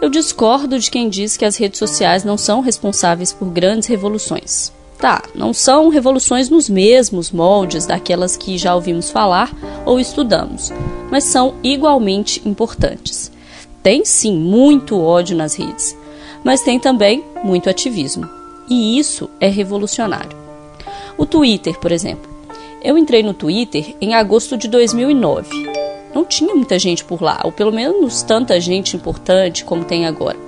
Eu discordo de quem diz que as redes sociais não são responsáveis por grandes revoluções. Tá, não são revoluções nos mesmos moldes daquelas que já ouvimos falar ou estudamos, mas são igualmente importantes. Tem sim muito ódio nas redes, mas tem também muito ativismo. E isso é revolucionário. O Twitter, por exemplo. Eu entrei no Twitter em agosto de 2009. Não tinha muita gente por lá, ou pelo menos tanta gente importante como tem agora.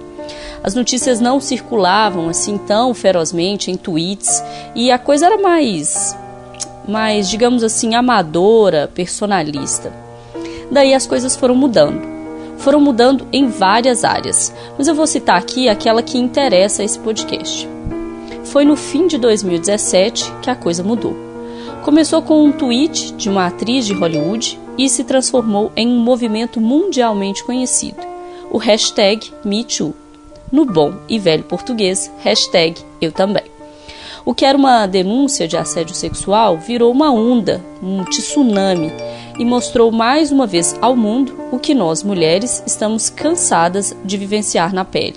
As notícias não circulavam assim tão ferozmente em tweets e a coisa era mais, mais digamos assim, amadora, personalista. Daí as coisas foram mudando. Foram mudando em várias áreas, mas eu vou citar aqui aquela que interessa a esse podcast. Foi no fim de 2017 que a coisa mudou. Começou com um tweet de uma atriz de Hollywood e se transformou em um movimento mundialmente conhecido, o hashtag MeToo no bom e velho português, hashtag eu também. O que era uma denúncia de assédio sexual virou uma onda, um tsunami, e mostrou mais uma vez ao mundo o que nós mulheres estamos cansadas de vivenciar na pele.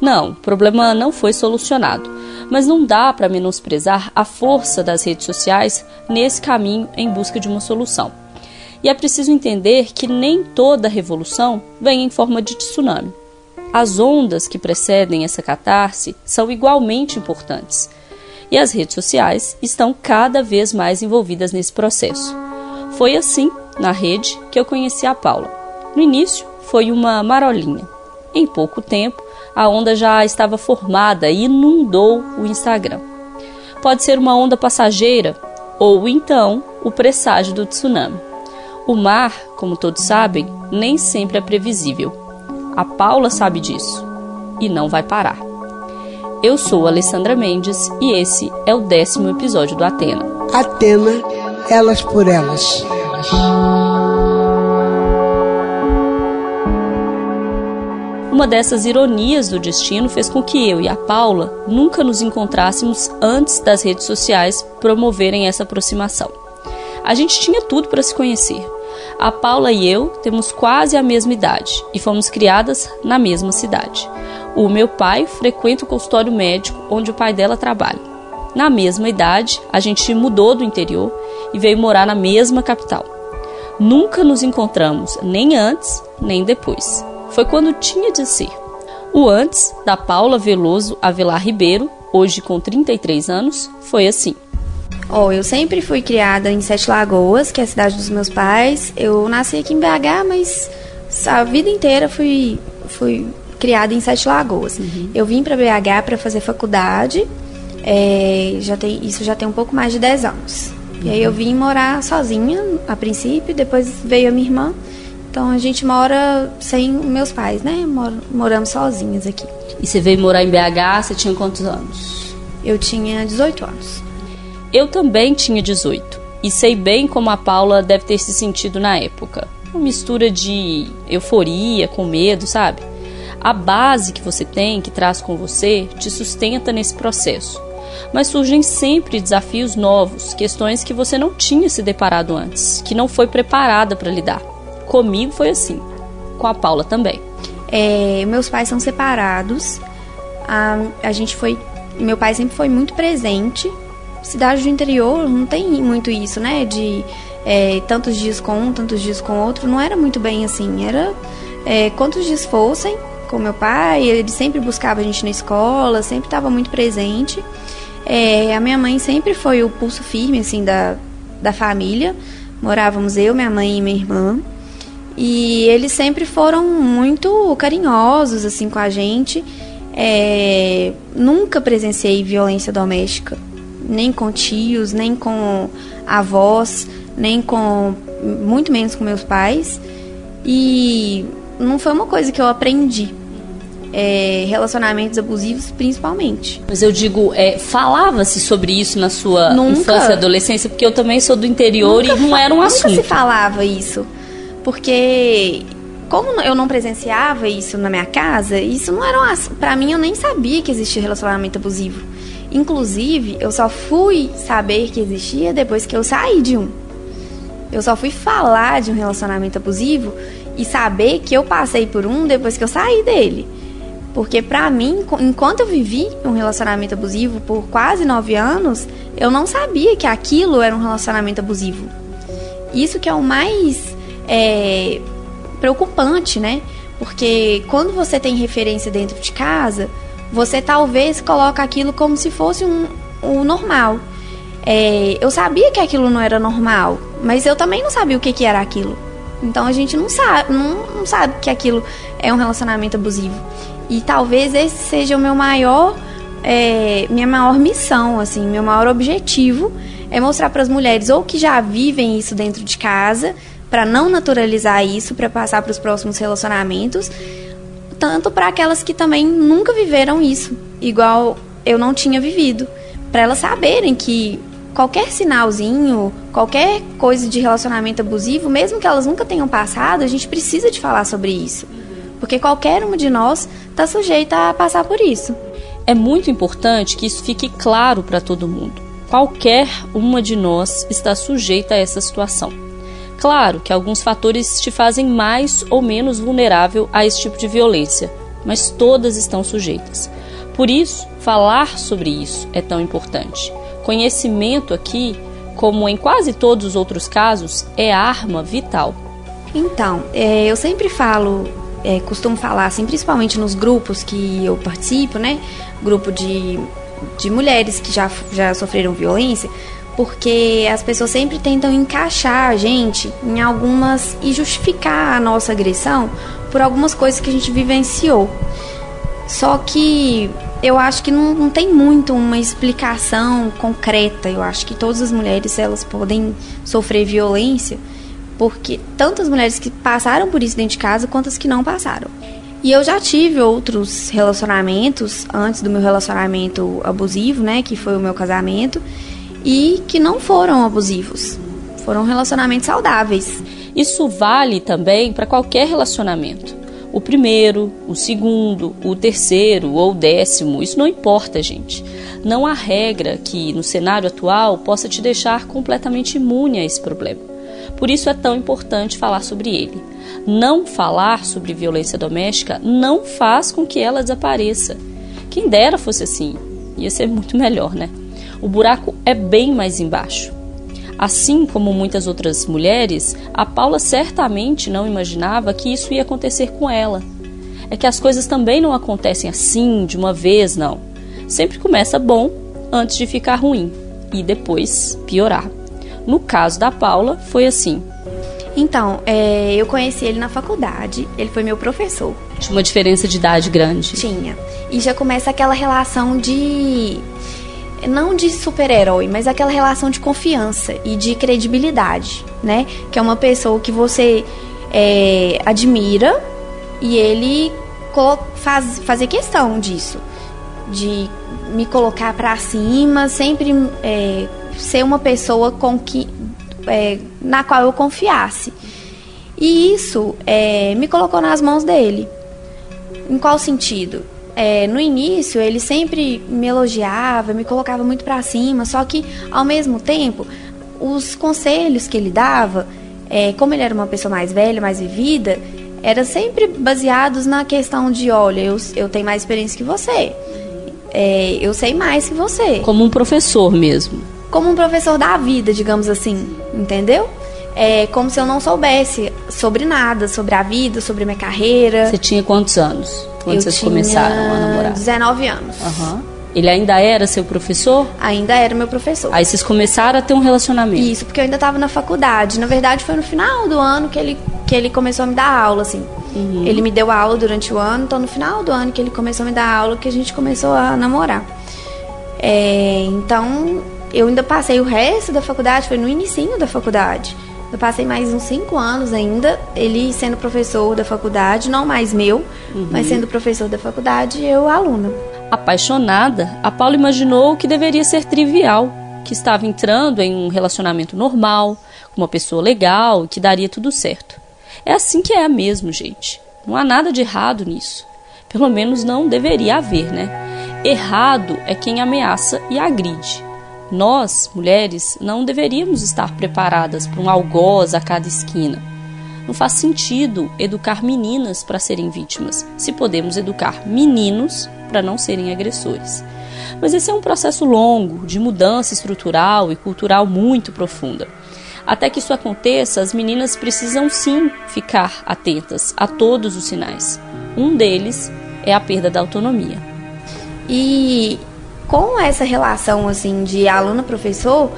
Não, o problema não foi solucionado, mas não dá para menosprezar a força das redes sociais nesse caminho em busca de uma solução. E é preciso entender que nem toda revolução vem em forma de tsunami. As ondas que precedem essa catarse são igualmente importantes. E as redes sociais estão cada vez mais envolvidas nesse processo. Foi assim, na rede, que eu conheci a Paula. No início, foi uma marolinha. Em pouco tempo, a onda já estava formada e inundou o Instagram. Pode ser uma onda passageira ou então o presságio do tsunami. O mar, como todos sabem, nem sempre é previsível. A Paula sabe disso e não vai parar. Eu sou Alessandra Mendes e esse é o décimo episódio do Atena. Atena, elas por elas. Uma dessas ironias do destino fez com que eu e a Paula nunca nos encontrássemos antes das redes sociais promoverem essa aproximação. A gente tinha tudo para se conhecer a Paula e eu temos quase a mesma idade e fomos criadas na mesma cidade. O meu pai frequenta o consultório médico onde o pai dela trabalha. Na mesma idade, a gente mudou do interior e veio morar na mesma capital. Nunca nos encontramos, nem antes, nem depois. Foi quando tinha de ser. O antes, da Paula Veloso Avelar Ribeiro, hoje com 33 anos, foi assim. Ó, oh, eu sempre fui criada em Sete Lagoas, que é a cidade dos meus pais. Eu nasci aqui em BH, mas a vida inteira fui, fui criada em Sete Lagoas. Uhum. Eu vim para BH para fazer faculdade. É, já tem, isso já tem um pouco mais de 10 anos. Uhum. E aí eu uhum. vim morar sozinha a princípio, depois veio a minha irmã. Então a gente mora sem meus pais, né? Mor moramos sozinhas aqui. E você veio morar em BH, você tinha quantos anos? Eu tinha 18 anos. Eu também tinha 18 e sei bem como a Paula deve ter se sentido na época. Uma mistura de euforia com medo, sabe? A base que você tem, que traz com você, te sustenta nesse processo. Mas surgem sempre desafios novos, questões que você não tinha se deparado antes, que não foi preparada para lidar. Comigo foi assim, com a Paula também. É, meus pais são separados. A, a gente foi. Meu pai sempre foi muito presente cidade do interior não tem muito isso, né? De é, tantos dias com um, tantos dias com outro. Não era muito bem assim. Era é, quantos dias fossem com meu pai. Ele sempre buscava a gente na escola, sempre estava muito presente. É, a minha mãe sempre foi o pulso firme assim da, da família. Morávamos eu, minha mãe e minha irmã. E eles sempre foram muito carinhosos assim com a gente. É, nunca presenciei violência doméstica nem com tios, nem com avós, nem com muito menos com meus pais. E não foi uma coisa que eu aprendi. É, relacionamentos abusivos, principalmente. Mas eu digo, é, falava-se sobre isso na sua nunca, infância e adolescência? Porque eu também sou do interior e não era um assunto. Nunca se falava isso. Porque como eu não presenciava isso na minha casa, isso não era um, para mim eu nem sabia que existia relacionamento abusivo. Inclusive, eu só fui saber que existia depois que eu saí de um. Eu só fui falar de um relacionamento abusivo e saber que eu passei por um depois que eu saí dele. Porque pra mim, enquanto eu vivi um relacionamento abusivo por quase nove anos, eu não sabia que aquilo era um relacionamento abusivo. Isso que é o mais é, preocupante, né? Porque quando você tem referência dentro de casa, você talvez coloca aquilo como se fosse um, um normal. É, eu sabia que aquilo não era normal, mas eu também não sabia o que, que era aquilo. Então a gente não sabe, não, não sabe que aquilo é um relacionamento abusivo. E talvez esse seja o meu maior, é, minha maior missão, assim, meu maior objetivo é mostrar para as mulheres ou que já vivem isso dentro de casa, para não naturalizar isso, para passar para os próximos relacionamentos, tanto para aquelas que também nunca viveram isso, igual eu não tinha vivido, para elas saberem que qualquer sinalzinho, qualquer coisa de relacionamento abusivo, mesmo que elas nunca tenham passado, a gente precisa de falar sobre isso. Porque qualquer uma de nós está sujeita a passar por isso. É muito importante que isso fique claro para todo mundo. Qualquer uma de nós está sujeita a essa situação. Claro que alguns fatores te fazem mais ou menos vulnerável a esse tipo de violência, mas todas estão sujeitas. Por isso, falar sobre isso é tão importante. Conhecimento aqui, como em quase todos os outros casos, é arma vital. Então, é, eu sempre falo, é, costumo falar, assim, principalmente nos grupos que eu participo, né? Grupo de, de mulheres que já, já sofreram violência, porque as pessoas sempre tentam encaixar a gente em algumas e justificar a nossa agressão por algumas coisas que a gente vivenciou. Só que eu acho que não, não tem muito uma explicação concreta. Eu acho que todas as mulheres elas podem sofrer violência, porque tantas mulheres que passaram por isso dentro de casa quanto as que não passaram. E eu já tive outros relacionamentos antes do meu relacionamento abusivo, né, que foi o meu casamento, e que não foram abusivos. Foram relacionamentos saudáveis. Isso vale também para qualquer relacionamento. O primeiro, o segundo, o terceiro ou o décimo, isso não importa, gente. Não há regra que, no cenário atual, possa te deixar completamente imune a esse problema. Por isso é tão importante falar sobre ele. Não falar sobre violência doméstica não faz com que ela desapareça. Quem dera fosse assim, ia ser muito melhor, né? O buraco é bem mais embaixo. Assim como muitas outras mulheres, a Paula certamente não imaginava que isso ia acontecer com ela. É que as coisas também não acontecem assim, de uma vez, não. Sempre começa bom antes de ficar ruim e depois piorar. No caso da Paula, foi assim. Então, é, eu conheci ele na faculdade, ele foi meu professor. Tinha uma diferença de idade grande? Tinha. E já começa aquela relação de não de super-herói, mas aquela relação de confiança e de credibilidade, né? Que é uma pessoa que você é, admira e ele faz, fazer questão disso, de me colocar para cima, sempre é, ser uma pessoa com que, é, na qual eu confiasse. E isso é, me colocou nas mãos dele. Em qual sentido? É, no início ele sempre me elogiava, me colocava muito para cima, só que ao mesmo tempo os conselhos que ele dava, é, como ele era uma pessoa mais velha, mais vivida, eram sempre baseados na questão de, olha, eu, eu tenho mais experiência que você, é, eu sei mais que você. Como um professor mesmo. Como um professor da vida, digamos assim, entendeu? É como se eu não soubesse sobre nada, sobre a vida, sobre minha carreira. Você tinha quantos anos? Quando eu vocês começaram a namorar? 19 anos. Uhum. Ele ainda era seu professor? Ainda era meu professor. Aí vocês começaram a ter um relacionamento? Isso, porque eu ainda estava na faculdade. Na verdade, foi no final do ano que ele, que ele começou a me dar aula, assim. Uhum. Ele me deu aula durante o ano, então no final do ano que ele começou a me dar aula, que a gente começou a namorar. É, então, eu ainda passei o resto da faculdade, foi no início da faculdade. Eu passei mais uns cinco anos ainda, ele sendo professor da faculdade, não mais meu, uhum. mas sendo professor da faculdade, eu aluna. Apaixonada, a Paula imaginou que deveria ser trivial, que estava entrando em um relacionamento normal, com uma pessoa legal, que daria tudo certo. É assim que é mesmo, gente. Não há nada de errado nisso. Pelo menos não deveria haver, né? Errado é quem ameaça e agride. Nós, mulheres, não deveríamos estar preparadas para um algoz a cada esquina. Não faz sentido educar meninas para serem vítimas, se podemos educar meninos para não serem agressores. Mas esse é um processo longo, de mudança estrutural e cultural muito profunda. Até que isso aconteça, as meninas precisam sim ficar atentas a todos os sinais. Um deles é a perda da autonomia. E com essa relação assim de aluno-professor,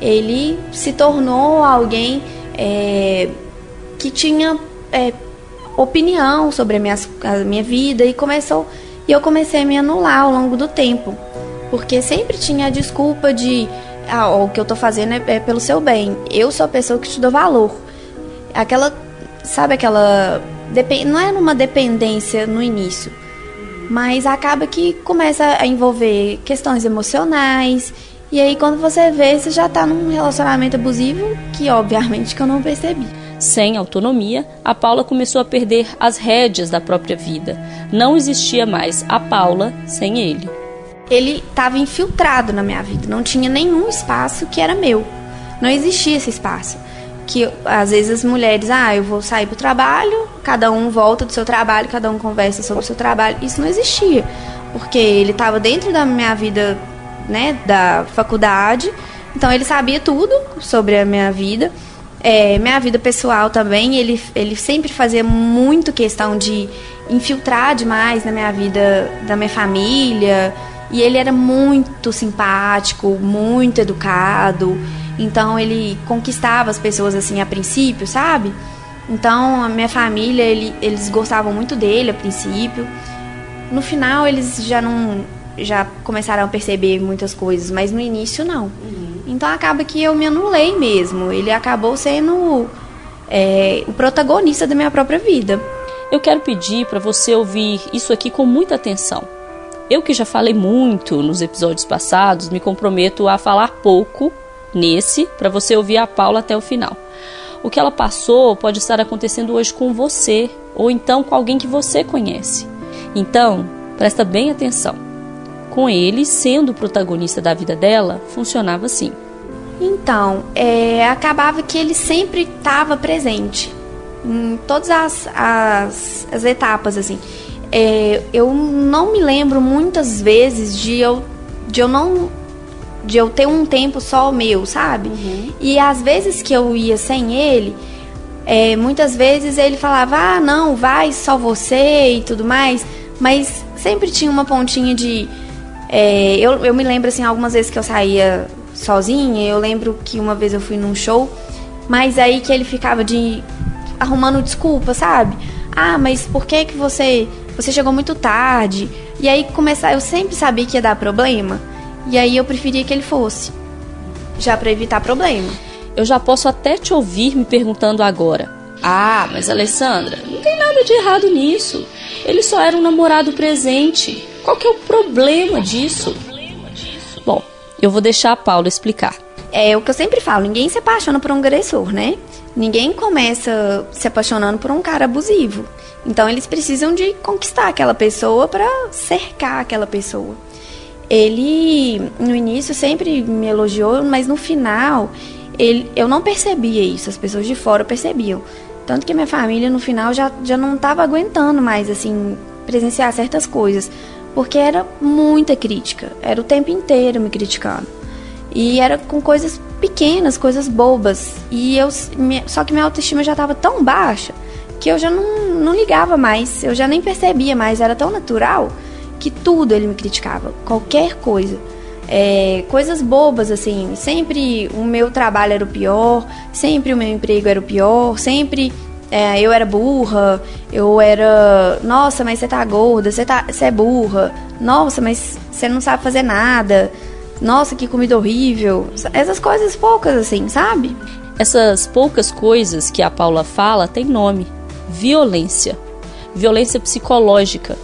ele se tornou alguém é, que tinha é, opinião sobre a minha, a minha vida e começou e eu comecei a me anular ao longo do tempo, porque sempre tinha a desculpa de ah, o que eu tô fazendo é, é pelo seu bem. Eu sou a pessoa que te dou valor. Aquela, sabe aquela não é numa dependência no início, mas acaba que começa a envolver questões emocionais. E aí quando você vê, você já tá num relacionamento abusivo que obviamente que eu não percebi. Sem autonomia, a Paula começou a perder as rédeas da própria vida. Não existia mais a Paula sem ele. Ele estava infiltrado na minha vida, não tinha nenhum espaço que era meu. Não existia esse espaço. Que às vezes as mulheres, ah, eu vou sair para o trabalho, cada um volta do seu trabalho, cada um conversa sobre o seu trabalho. Isso não existia, porque ele estava dentro da minha vida, né, da faculdade. Então ele sabia tudo sobre a minha vida é, minha vida pessoal também, ele, ele sempre fazia muito questão de infiltrar demais na minha vida, da minha família. E ele era muito simpático, muito educado. Então ele conquistava as pessoas assim a princípio, sabe? Então a minha família, ele, eles gostavam muito dele a princípio. No final eles já não já começaram a perceber muitas coisas, mas no início não. Uhum. Então acaba que eu me anulei mesmo. Ele acabou sendo é, o protagonista da minha própria vida. Eu quero pedir para você ouvir isso aqui com muita atenção. Eu que já falei muito nos episódios passados, me comprometo a falar pouco nesse para você ouvir a Paula até o final. O que ela passou pode estar acontecendo hoje com você ou então com alguém que você conhece. Então, presta bem atenção com ele sendo o protagonista da vida dela, funcionava assim. Então, é, acabava que ele sempre estava presente em todas as, as, as etapas, assim. É, eu não me lembro muitas vezes de eu, de eu não de eu ter um tempo só meu, sabe? Uhum. E às vezes que eu ia sem ele, é, muitas vezes ele falava, ah, não, vai só você e tudo mais, mas sempre tinha uma pontinha de é, eu, eu me lembro, assim, algumas vezes que eu saía sozinha, eu lembro que uma vez eu fui num show, mas aí que ele ficava de arrumando desculpa, sabe? Ah, mas por que que você você chegou muito tarde? E aí começar, eu sempre sabia que ia dar problema, e aí eu preferia que ele fosse, já para evitar problema. Eu já posso até te ouvir me perguntando agora. Ah, mas Alessandra, não tem nada de errado nisso. Ele só era um namorado presente. Qual que é o problema disso? Bom, eu vou deixar a Paula explicar. É o que eu sempre falo, ninguém se apaixona por um agressor, né? Ninguém começa se apaixonando por um cara abusivo. Então eles precisam de conquistar aquela pessoa para cercar aquela pessoa. Ele no início sempre me elogiou, mas no final ele, eu não percebia isso, as pessoas de fora percebiam. Tanto que minha família no final já, já não estava aguentando mais assim presenciar certas coisas porque era muita crítica, era o tempo inteiro me criticando. E era com coisas pequenas, coisas bobas. E eu só que minha autoestima já estava tão baixa que eu já não, não ligava mais, eu já nem percebia mais, era tão natural que tudo ele me criticava, qualquer coisa. É, coisas bobas assim, sempre o meu trabalho era o pior, sempre o meu emprego era o pior, sempre é, eu era burra, eu era. Nossa, mas você tá gorda, você, tá, você é burra. Nossa, mas você não sabe fazer nada. Nossa, que comida horrível. Essas coisas poucas, assim, sabe? Essas poucas coisas que a Paula fala têm nome: violência. Violência psicológica.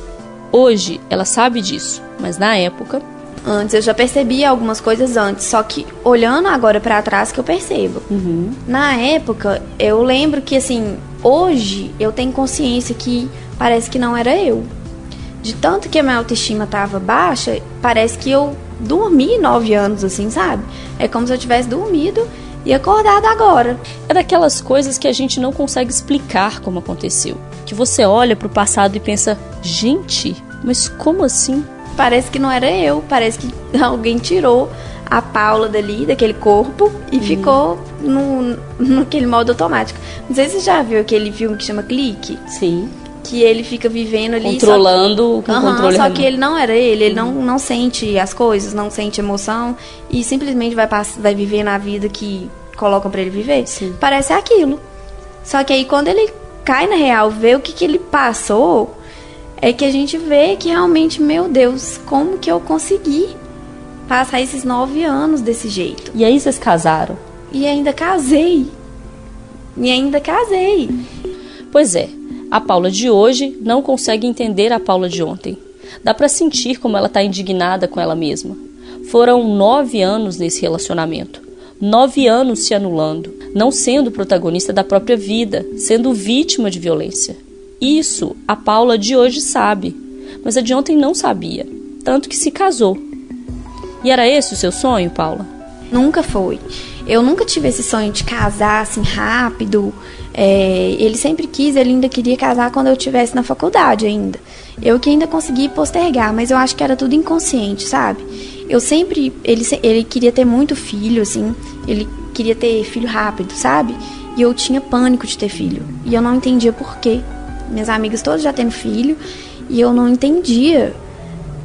Hoje ela sabe disso, mas na época antes. Eu já percebia algumas coisas antes, só que olhando agora para trás que eu percebo. Uhum. Na época, eu lembro que assim, hoje eu tenho consciência que parece que não era eu. de tanto que a minha autoestima tava baixa, parece que eu dormi nove anos, assim, sabe? É como se eu tivesse dormido e acordado agora. É daquelas coisas que a gente não consegue explicar como aconteceu. Que você olha pro passado e pensa, gente, mas como assim? Parece que não era eu, parece que alguém tirou a Paula dali, daquele corpo, e uhum. ficou no, naquele modo automático. Não sei se você já viu aquele filme que chama Clique. Sim. Que ele fica vivendo ali. Controlando com uhum, controle Só que ele não era ele, ele uhum. não, não sente as coisas, não sente emoção e simplesmente vai, vai viver na vida que colocam para ele viver. Sim. Parece aquilo. Só que aí quando ele cai na real, vê o que, que ele passou, é que a gente vê que realmente, meu Deus, como que eu consegui passar esses nove anos desse jeito? E aí vocês casaram? E ainda casei. E ainda casei. Pois é, a Paula de hoje não consegue entender a Paula de ontem. Dá para sentir como ela está indignada com ela mesma. Foram nove anos nesse relacionamento. Nove anos se anulando, não sendo protagonista da própria vida, sendo vítima de violência. Isso a Paula de hoje sabe, mas a de ontem não sabia, tanto que se casou. E era esse o seu sonho, Paula? Nunca foi. Eu nunca tive esse sonho de casar assim rápido. É, ele sempre quis, ele ainda queria casar quando eu estivesse na faculdade ainda. Eu que ainda consegui postergar, mas eu acho que era tudo inconsciente, sabe? Eu sempre. Ele, ele queria ter muito filho, assim. Ele queria ter filho rápido, sabe? E eu tinha pânico de ter filho. E eu não entendia por quê minhas amigas todas já tendo filho, e eu não entendia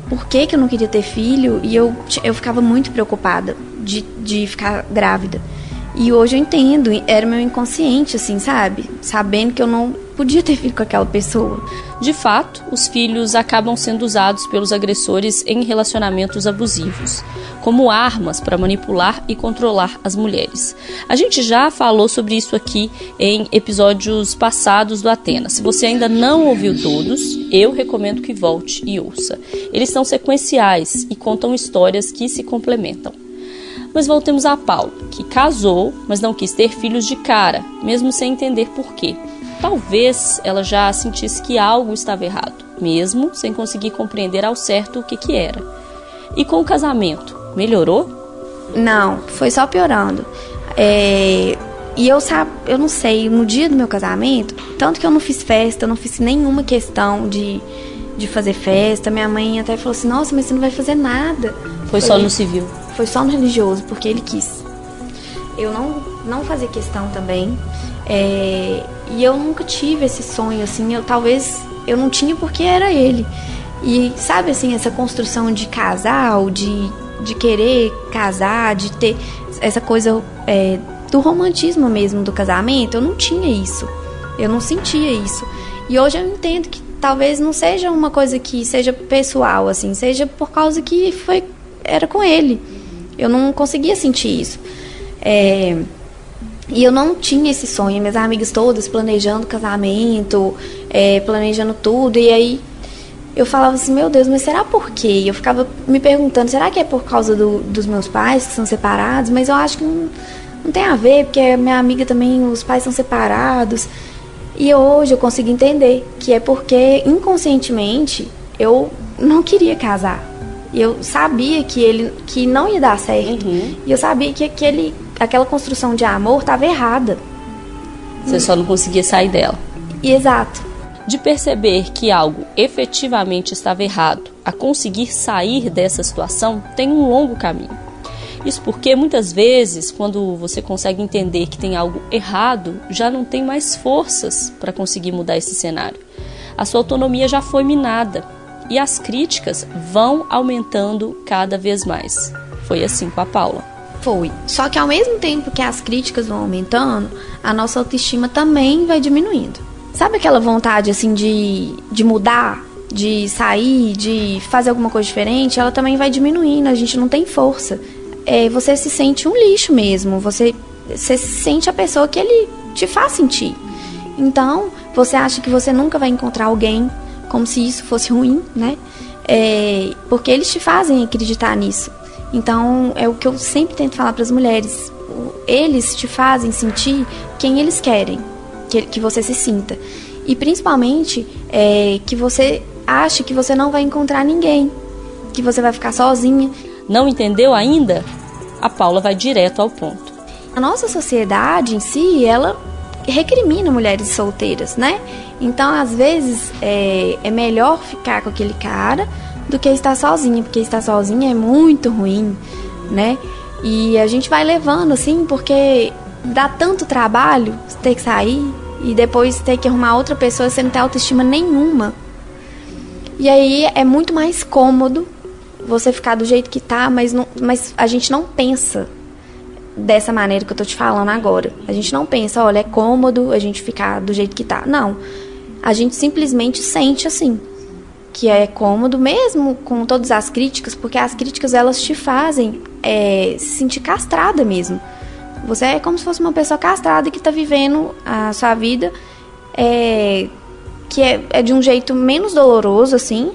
por que, que eu não queria ter filho, e eu, eu ficava muito preocupada de, de ficar grávida. E hoje eu entendo, era meu inconsciente, assim, sabe? Sabendo que eu não podia ter filho com aquela pessoa. De fato, os filhos acabam sendo usados pelos agressores em relacionamentos abusivos, como armas para manipular e controlar as mulheres. A gente já falou sobre isso aqui em episódios passados do Atena. Se você ainda não ouviu todos, eu recomendo que volte e ouça. Eles são sequenciais e contam histórias que se complementam. Mas voltemos a Paulo, que casou, mas não quis ter filhos de cara, mesmo sem entender por quê. Talvez ela já sentisse que algo estava errado, mesmo sem conseguir compreender ao certo o que, que era. E com o casamento, melhorou? Não, foi só piorando. É, e eu sabe, eu não sei, no dia do meu casamento, tanto que eu não fiz festa, eu não fiz nenhuma questão de, de fazer festa. Minha mãe até falou assim: Nossa, mas você não vai fazer nada. Foi só no civil? Foi só no religioso, porque ele quis. Eu não, não fazia questão também. É, e eu nunca tive esse sonho, assim. Eu talvez eu não tinha porque era ele. E sabe assim, essa construção de casal, de, de querer casar, de ter essa coisa é, do romantismo mesmo do casamento, eu não tinha isso. Eu não sentia isso. E hoje eu entendo que talvez não seja uma coisa que seja pessoal, assim, seja por causa que foi era com ele. Eu não conseguia sentir isso. É, e eu não tinha esse sonho. Minhas amigas todas planejando casamento, é, planejando tudo. E aí eu falava assim, meu Deus, mas será por quê? Eu ficava me perguntando, será que é por causa do, dos meus pais que são separados? Mas eu acho que não, não tem a ver, porque minha amiga também, os pais são separados. E hoje eu consigo entender que é porque inconscientemente eu não queria casar. E eu sabia que ele que não ia dar certo. Uhum. E eu sabia que aquele, aquela construção de amor estava errada. Você só não conseguia sair dela. Exato. De perceber que algo efetivamente estava errado a conseguir sair dessa situação tem um longo caminho. Isso porque muitas vezes, quando você consegue entender que tem algo errado, já não tem mais forças para conseguir mudar esse cenário. A sua autonomia já foi minada e as críticas vão aumentando cada vez mais. Foi assim com a Paula. Foi. Só que ao mesmo tempo que as críticas vão aumentando, a nossa autoestima também vai diminuindo. Sabe aquela vontade assim de, de mudar, de sair, de fazer alguma coisa diferente? Ela também vai diminuindo, a gente não tem força. É, você se sente um lixo mesmo, você, você sente a pessoa que ele te faz sentir. Então, você acha que você nunca vai encontrar alguém como se isso fosse ruim, né? É, porque eles te fazem acreditar nisso. Então, é o que eu sempre tento falar para as mulheres. Eles te fazem sentir quem eles querem que, que você se sinta. E principalmente é, que você ache que você não vai encontrar ninguém, que você vai ficar sozinha. Não entendeu ainda? A Paula vai direto ao ponto. A nossa sociedade em si, ela recrimina mulheres solteiras, né? Então, às vezes, é, é melhor ficar com aquele cara do que estar sozinha, porque estar sozinha é muito ruim, né? E a gente vai levando assim, porque dá tanto trabalho ter que sair e depois ter que arrumar outra pessoa sem ter autoestima nenhuma. E aí é muito mais cômodo você ficar do jeito que tá, mas, não, mas a gente não pensa dessa maneira que eu tô te falando agora. A gente não pensa, olha, é cômodo a gente ficar do jeito que tá. Não. A gente simplesmente sente assim que é cômodo, mesmo com todas as críticas, porque as críticas elas te fazem é, se sentir castrada mesmo. Você é como se fosse uma pessoa castrada que está vivendo a sua vida é, que é, é de um jeito menos doloroso, assim,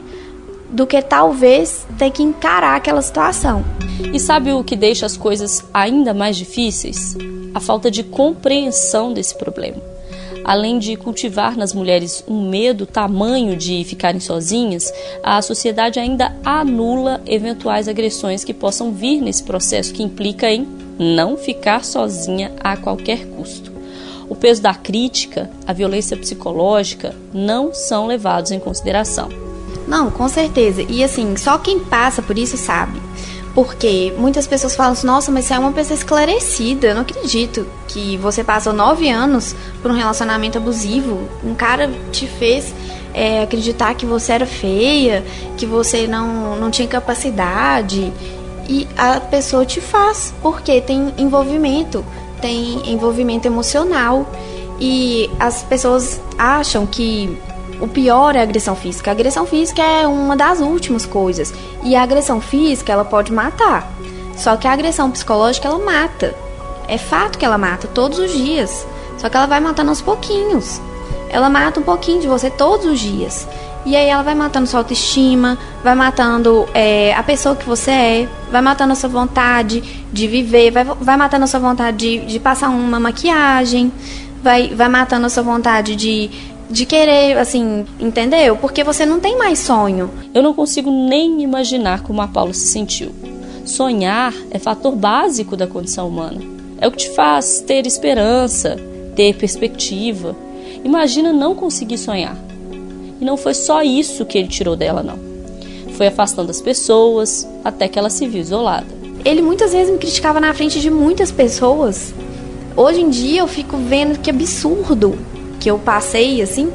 do que talvez ter que encarar aquela situação. E sabe o que deixa as coisas ainda mais difíceis? A falta de compreensão desse problema além de cultivar nas mulheres um medo tamanho de ficarem sozinhas, a sociedade ainda anula eventuais agressões que possam vir nesse processo que implica em não ficar sozinha a qualquer custo. O peso da crítica, a violência psicológica não são levados em consideração. Não, com certeza. E assim, só quem passa por isso sabe. Porque muitas pessoas falam assim, nossa, mas você é uma pessoa esclarecida. Eu não acredito que você passou nove anos por um relacionamento abusivo. Um cara te fez é, acreditar que você era feia, que você não, não tinha capacidade. E a pessoa te faz, porque tem envolvimento, tem envolvimento emocional. E as pessoas acham que o pior é a agressão física. A agressão física é uma das últimas coisas. E a agressão física, ela pode matar. Só que a agressão psicológica, ela mata. É fato que ela mata todos os dias. Só que ela vai matando aos pouquinhos. Ela mata um pouquinho de você todos os dias. E aí ela vai matando sua autoestima, vai matando é, a pessoa que você é, vai matando a sua vontade de viver, vai, vai matando a sua vontade de, de passar uma maquiagem, vai, vai matando a sua vontade de, de querer, assim, entendeu? Porque você não tem mais sonho. Eu não consigo nem imaginar como a Paula se sentiu. Sonhar é fator básico da condição humana. É o que te faz ter esperança, ter perspectiva. Imagina não conseguir sonhar. E não foi só isso que ele tirou dela, não. Foi afastando as pessoas até que ela se viu isolada. Ele muitas vezes me criticava na frente de muitas pessoas. Hoje em dia eu fico vendo que absurdo que eu passei, assim,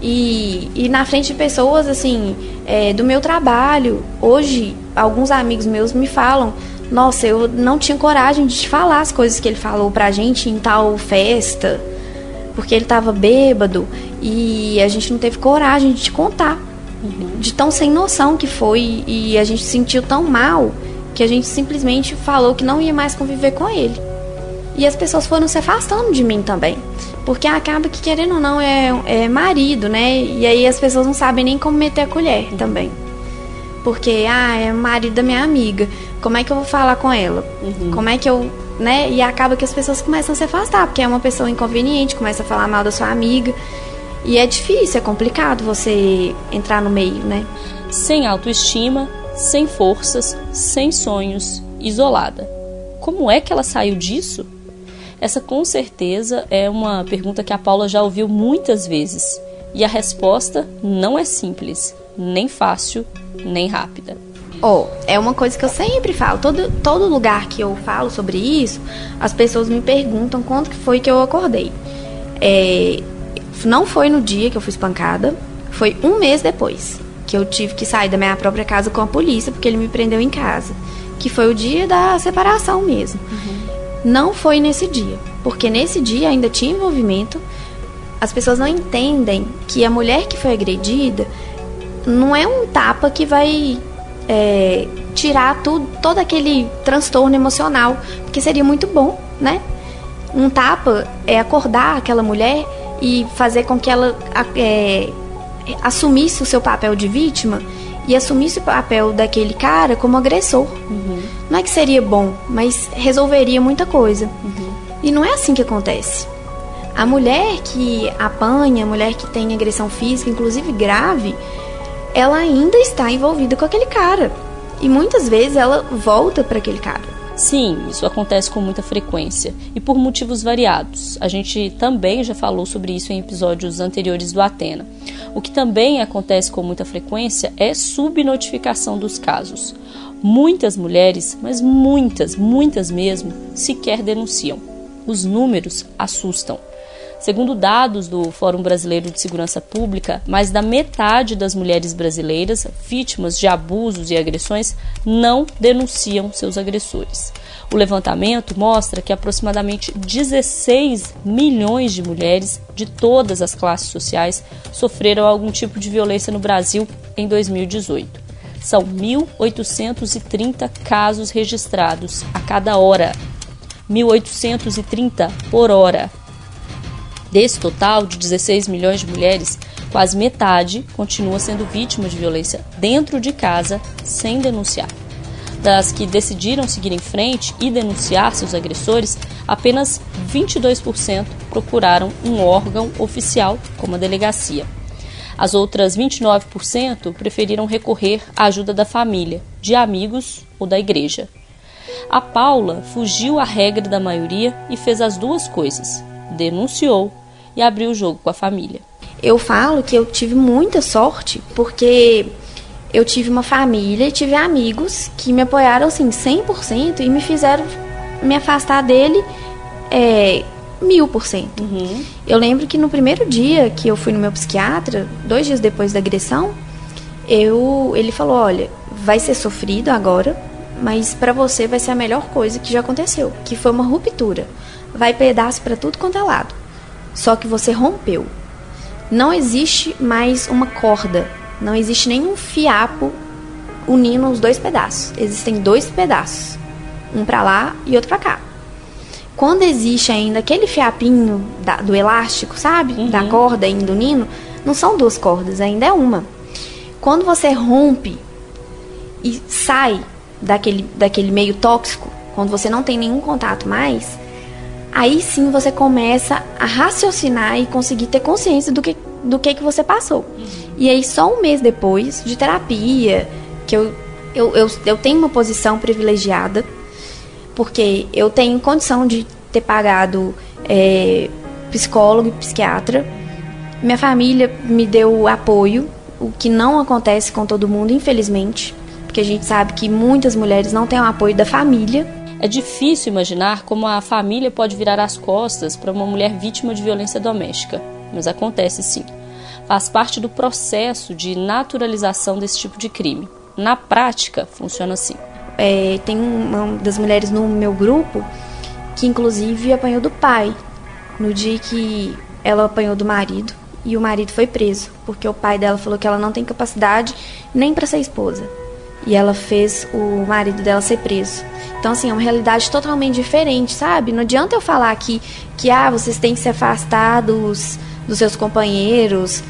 e, e na frente de pessoas, assim, é, do meu trabalho. Hoje, alguns amigos meus me falam: Nossa, eu não tinha coragem de te falar as coisas que ele falou pra gente em tal festa, porque ele tava bêbado e a gente não teve coragem de te contar. De tão sem noção que foi e a gente se sentiu tão mal que a gente simplesmente falou que não ia mais conviver com ele. E as pessoas foram se afastando de mim também. Porque acaba que, querendo ou não, é, é marido, né? E aí as pessoas não sabem nem como meter a colher também. Porque, ah, é marido da minha amiga. Como é que eu vou falar com ela? Uhum. Como é que eu. Né? E acaba que as pessoas começam a se afastar, porque é uma pessoa inconveniente, começa a falar mal da sua amiga. E é difícil, é complicado você entrar no meio, né? Sem autoestima, sem forças, sem sonhos, isolada. Como é que ela saiu disso? Essa com certeza é uma pergunta que a Paula já ouviu muitas vezes. E a resposta não é simples, nem fácil, nem rápida. Oh, é uma coisa que eu sempre falo. Todo, todo lugar que eu falo sobre isso, as pessoas me perguntam quando que foi que eu acordei. É, não foi no dia que eu fui espancada, foi um mês depois que eu tive que sair da minha própria casa com a polícia porque ele me prendeu em casa, que foi o dia da separação mesmo. Uhum. Não foi nesse dia, porque nesse dia ainda tinha envolvimento. As pessoas não entendem que a mulher que foi agredida não é um tapa que vai é, tirar tudo, todo aquele transtorno emocional, porque seria muito bom, né? Um tapa é acordar aquela mulher e fazer com que ela é, assumisse o seu papel de vítima e assumisse o papel daquele cara como agressor. Uhum. Não é que seria bom, mas resolveria muita coisa. Uhum. E não é assim que acontece. A mulher que apanha, a mulher que tem agressão física, inclusive grave, ela ainda está envolvida com aquele cara. E muitas vezes ela volta para aquele cara. Sim, isso acontece com muita frequência e por motivos variados. A gente também já falou sobre isso em episódios anteriores do Atena. O que também acontece com muita frequência é subnotificação dos casos. Muitas mulheres, mas muitas, muitas mesmo, sequer denunciam. Os números assustam. Segundo dados do Fórum Brasileiro de Segurança Pública, mais da metade das mulheres brasileiras vítimas de abusos e agressões não denunciam seus agressores. O levantamento mostra que aproximadamente 16 milhões de mulheres de todas as classes sociais sofreram algum tipo de violência no Brasil em 2018. São 1.830 casos registrados a cada hora. 1.830 por hora. Desse total de 16 milhões de mulheres, quase metade continua sendo vítima de violência dentro de casa sem denunciar. Das que decidiram seguir em frente e denunciar seus agressores, apenas 22% procuraram um órgão oficial, como a delegacia. As outras 29% preferiram recorrer à ajuda da família, de amigos ou da igreja. A Paula fugiu à regra da maioria e fez as duas coisas: denunciou e abriu o jogo com a família. Eu falo que eu tive muita sorte porque eu tive uma família e tive amigos que me apoiaram assim 100% e me fizeram me afastar dele é, mil por cento. Uhum. Eu lembro que no primeiro dia que eu fui no meu psiquiatra, dois dias depois da agressão, eu, ele falou, olha, vai ser sofrido agora, mas para você vai ser a melhor coisa que já aconteceu, que foi uma ruptura. Vai pedaço para tudo quanto é lado. Só que você rompeu. Não existe mais uma corda, não existe nenhum fiapo unindo os dois pedaços. Existem dois pedaços, um para lá e outro para cá. Quando existe ainda aquele fiapinho da, do elástico, sabe? Uhum. Da corda indo unindo, não são duas cordas, ainda é uma. Quando você rompe e sai daquele, daquele meio tóxico, quando você não tem nenhum contato mais, aí sim você começa a raciocinar e conseguir ter consciência do que, do que, que você passou. Uhum. E aí, só um mês depois de terapia, que eu, eu, eu, eu tenho uma posição privilegiada, porque eu tenho condição de ter pagado é, psicólogo e psiquiatra. Minha família me deu apoio, o que não acontece com todo mundo, infelizmente, porque a gente sabe que muitas mulheres não têm o apoio da família é difícil imaginar como a família pode virar as costas para uma mulher vítima de violência doméstica, mas acontece sim. Faz parte do processo de naturalização desse tipo de crime. Na prática, funciona assim. É, tem uma das mulheres no meu grupo que, inclusive, apanhou do pai no dia que ela apanhou do marido e o marido foi preso porque o pai dela falou que ela não tem capacidade nem para ser esposa e ela fez o marido dela ser preso. Então, assim, é uma realidade totalmente diferente, sabe? Não adianta eu falar aqui que, ah, vocês têm que se afastar dos, dos seus companheiros,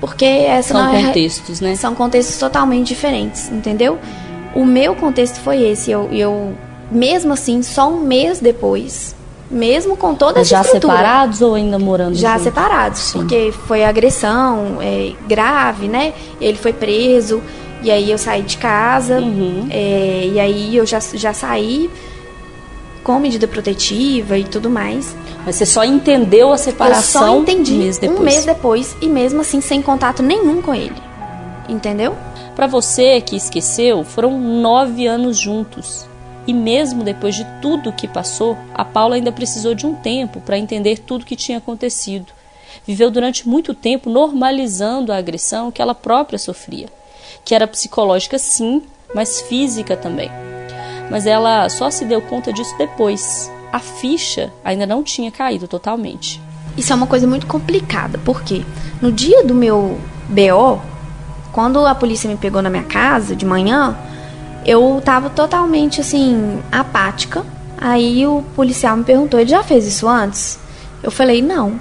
porque essa são não é... contextos, né? São contextos totalmente diferentes, entendeu? O meu contexto foi esse. Eu, eu mesmo assim, só um mês depois, mesmo com toda essa já separados ou ainda morando já separados Sim. porque foi agressão é, grave né ele foi preso e aí eu saí de casa, uhum. é, e aí eu já, já saí com medida protetiva e tudo mais. Mas você só entendeu a separação eu só entendi um mês depois. Um mês depois e mesmo assim sem contato nenhum com ele. Entendeu? Para você que esqueceu, foram nove anos juntos. E mesmo depois de tudo que passou, a Paula ainda precisou de um tempo para entender tudo que tinha acontecido. Viveu durante muito tempo normalizando a agressão que ela própria sofria que era psicológica sim, mas física também. Mas ela só se deu conta disso depois. A ficha ainda não tinha caído totalmente. Isso é uma coisa muito complicada, porque no dia do meu BO, quando a polícia me pegou na minha casa de manhã, eu tava totalmente assim, apática. Aí o policial me perguntou: ele já fez isso antes? Eu falei: não.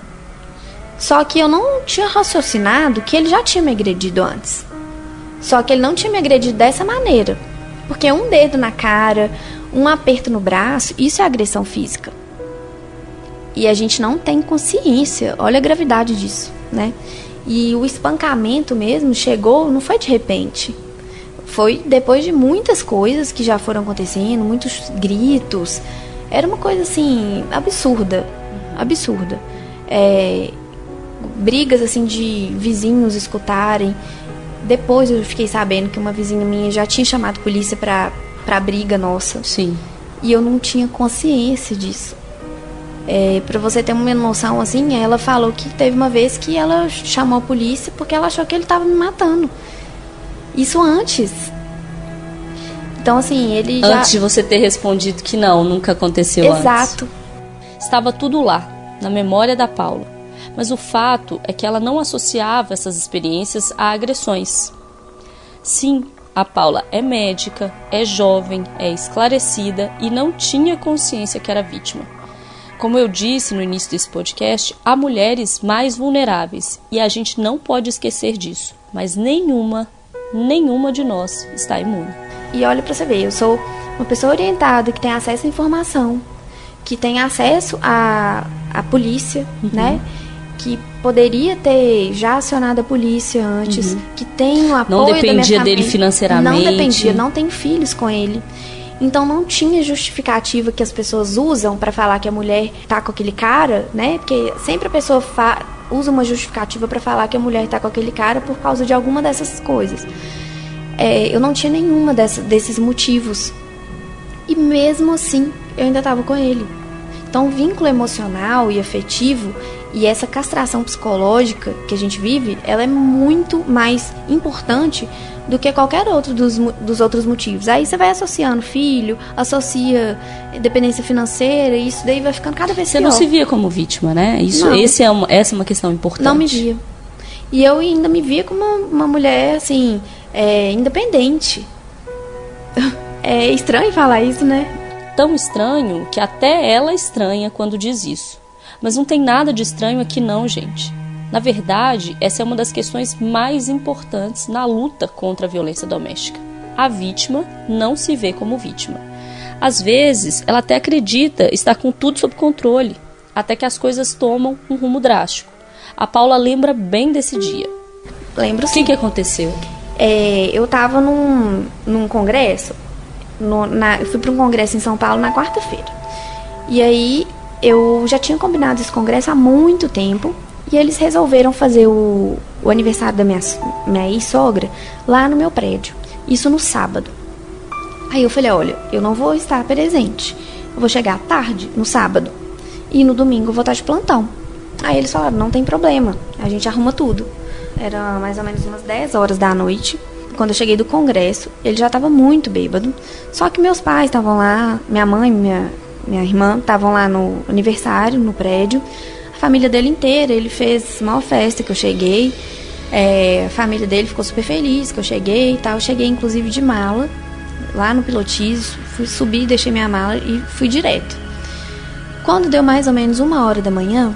Só que eu não tinha raciocinado que ele já tinha me agredido antes. Só que ele não tinha me agredido dessa maneira. Porque um dedo na cara, um aperto no braço, isso é agressão física. E a gente não tem consciência. Olha a gravidade disso, né? E o espancamento mesmo chegou, não foi de repente. Foi depois de muitas coisas que já foram acontecendo, muitos gritos. Era uma coisa assim, absurda. Absurda. É, brigas assim de vizinhos escutarem. Depois eu fiquei sabendo que uma vizinha minha já tinha chamado polícia pra, pra briga nossa. Sim. E eu não tinha consciência disso. É, para você ter uma noção, assim, ela falou que teve uma vez que ela chamou a polícia porque ela achou que ele estava me matando. Isso antes. Então, assim, ele já... Antes de você ter respondido que não, nunca aconteceu Exato. antes. Exato. Estava tudo lá, na memória da Paula. Mas o fato é que ela não associava essas experiências a agressões. Sim, a Paula é médica, é jovem, é esclarecida e não tinha consciência que era vítima. Como eu disse no início desse podcast, há mulheres mais vulneráveis e a gente não pode esquecer disso, mas nenhuma, nenhuma de nós está imune. E olha para você ver, eu sou uma pessoa orientada que tem acesso à informação, que tem acesso à, à polícia, uhum. né? Que poderia ter já acionado a polícia antes, uhum. que tem o apoio Não dependia dele financeiramente. Não dependia, não tem filhos com ele. Então não tinha justificativa que as pessoas usam para falar que a mulher tá com aquele cara, né? Porque sempre a pessoa usa uma justificativa para falar que a mulher tá com aquele cara por causa de alguma dessas coisas. É, eu não tinha nenhuma dessa, desses motivos. E mesmo assim, eu ainda estava com ele. Então, o vínculo emocional e afetivo e essa castração psicológica que a gente vive, ela é muito mais importante do que qualquer outro dos, dos outros motivos. Aí você vai associando filho, associa dependência financeira, e isso daí vai ficando cada vez você pior. Você não se via como vítima, né? Isso, esse é uma, essa é uma questão importante. Não me via. E eu ainda me via como uma, uma mulher, assim, é, independente. É estranho falar isso, né? Tão estranho que até ela estranha quando diz isso. Mas não tem nada de estranho aqui não, gente. Na verdade, essa é uma das questões mais importantes na luta contra a violência doméstica. A vítima não se vê como vítima. Às vezes, ela até acredita estar com tudo sob controle, até que as coisas tomam um rumo drástico. A Paula lembra bem desse dia. Lembro sim. O que, que aconteceu? É, eu estava num, num congresso, no, na, eu fui para um congresso em São Paulo na quarta-feira. E aí eu já tinha combinado esse congresso há muito tempo e eles resolveram fazer o, o aniversário da minha, minha ex-sogra lá no meu prédio. Isso no sábado. Aí eu falei: olha, eu não vou estar presente. Eu vou chegar tarde, no sábado. E no domingo eu vou estar de plantão. Aí eles falaram: não tem problema, a gente arruma tudo. Era mais ou menos umas 10 horas da noite. Quando eu cheguei do congresso, ele já estava muito bêbado. Só que meus pais estavam lá, minha mãe, minha, minha irmã estavam lá no aniversário, no prédio a família dele inteira. Ele fez uma festa que eu cheguei. É, a família dele ficou super feliz que eu cheguei e tal. Eu cheguei inclusive de mala lá no pilotis, fui subir, deixei minha mala e fui direto. Quando deu mais ou menos uma hora da manhã,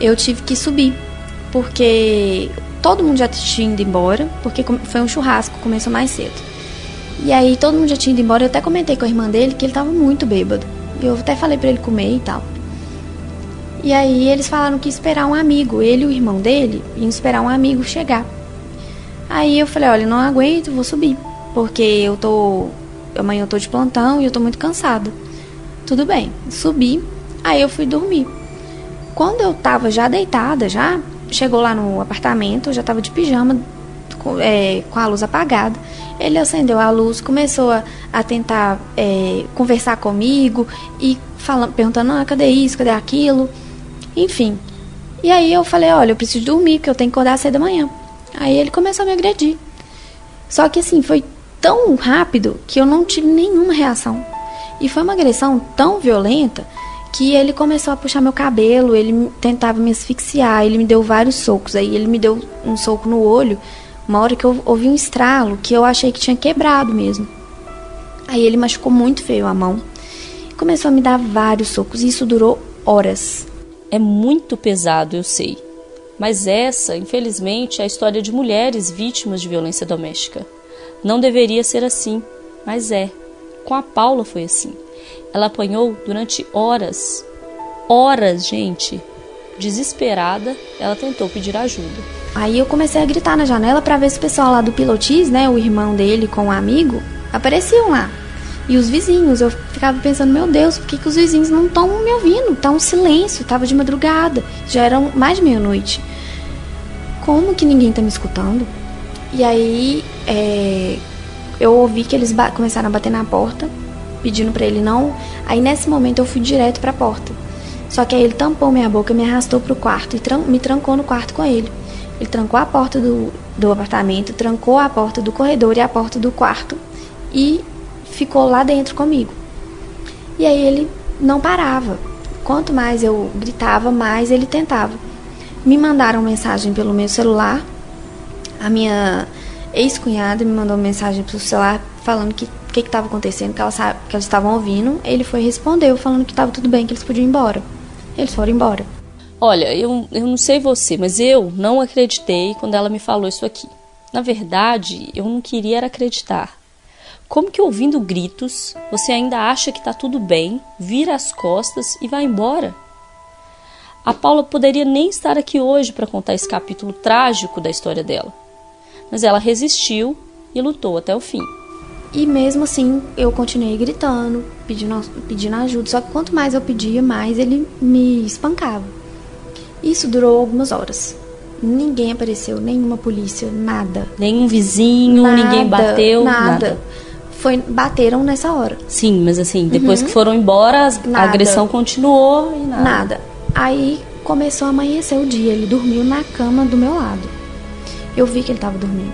eu tive que subir, porque todo mundo já tinha ido embora, porque foi um churrasco, começou mais cedo. E aí todo mundo já tinha ido embora, eu até comentei com a irmã dele que ele tava muito bêbado. Eu até falei para ele comer e tal. E aí eles falaram que esperar um amigo, ele e o irmão dele, iam esperar um amigo chegar. Aí eu falei, olha, não aguento, vou subir, porque eu tô amanhã eu tô de plantão e eu tô muito cansada. Tudo bem, subi, aí eu fui dormir. Quando eu tava já deitada, já chegou lá no apartamento, eu já tava de pijama, com, é, com a luz apagada. Ele acendeu a luz, começou a, a tentar é, conversar comigo e falando, perguntando, ah, cadê isso, cadê aquilo? Enfim. E aí eu falei, olha, eu preciso dormir, porque eu tenho que acordar cedo da manhã. Aí ele começou a me agredir. Só que assim, foi tão rápido que eu não tive nenhuma reação. E foi uma agressão tão violenta que ele começou a puxar meu cabelo, ele tentava me asfixiar, ele me deu vários socos. Aí ele me deu um soco no olho, uma hora que eu ouvi um estralo que eu achei que tinha quebrado mesmo. Aí ele machucou muito feio a mão. Começou a me dar vários socos e isso durou horas. É muito pesado, eu sei. Mas essa, infelizmente, é a história de mulheres vítimas de violência doméstica. Não deveria ser assim, mas é. Com a Paula foi assim. Ela apanhou durante horas. Horas, gente. Desesperada, ela tentou pedir ajuda. Aí eu comecei a gritar na janela para ver se o pessoal lá do Pilotis, né, o irmão dele com o um amigo, apareciam lá. E os vizinhos, eu ficava pensando, meu Deus, por que, que os vizinhos não estão me ouvindo? Tá um silêncio, tava de madrugada, já eram mais de meia-noite. Como que ninguém tá me escutando? E aí é, eu ouvi que eles começaram a bater na porta, pedindo para ele não. Aí nesse momento eu fui direto para a porta. Só que aí ele tampou minha boca, me arrastou pro quarto e tran me trancou no quarto com ele. Ele trancou a porta do, do apartamento, trancou a porta do corredor e a porta do quarto e ficou lá dentro comigo. E aí ele não parava. Quanto mais eu gritava, mais ele tentava. Me mandaram mensagem pelo meu celular. A minha ex-cunhada me mandou mensagem pelo celular falando que o que estava acontecendo, que, ela sabe, que eles estavam ouvindo. Ele foi e respondeu falando que estava tudo bem, que eles podiam ir embora. Eles foram embora. Olha, eu, eu não sei você, mas eu não acreditei quando ela me falou isso aqui. Na verdade, eu não queria acreditar. Como que ouvindo gritos, você ainda acha que está tudo bem, vira as costas e vai embora? A Paula poderia nem estar aqui hoje para contar esse capítulo trágico da história dela. Mas ela resistiu e lutou até o fim. E mesmo assim, eu continuei gritando, pedindo, pedindo ajuda. Só que quanto mais eu pedia, mais ele me espancava. Isso durou algumas horas. Ninguém apareceu, nenhuma polícia, nada. Nenhum vizinho, nada, ninguém bateu, nada. nada. Foi, bateram nessa hora. Sim, mas assim, depois uhum. que foram embora, a agressão continuou e nada. Nada. Aí começou a amanhecer o dia. Ele dormiu na cama do meu lado. Eu vi que ele estava dormindo.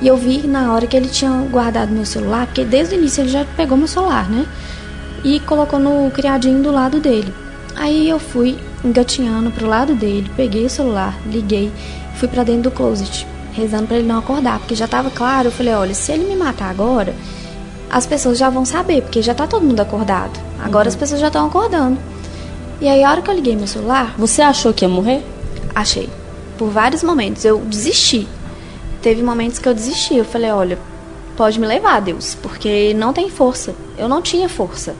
E eu vi na hora que ele tinha guardado meu celular, porque desde o início ele já pegou meu celular, né? E colocou no criadinho do lado dele. Aí eu fui engatinhando pro lado dele, peguei o celular, liguei, fui para dentro do closet, rezando para ele não acordar, porque já tava claro, eu falei, olha, se ele me matar agora, as pessoas já vão saber, porque já tá todo mundo acordado. Agora uhum. as pessoas já estão acordando. E aí a hora que eu liguei meu celular, você achou que ia morrer? Achei. Por vários momentos eu desisti teve momentos que eu desisti. Eu falei, olha, pode me levar, Deus, porque não tem força. Eu não tinha força.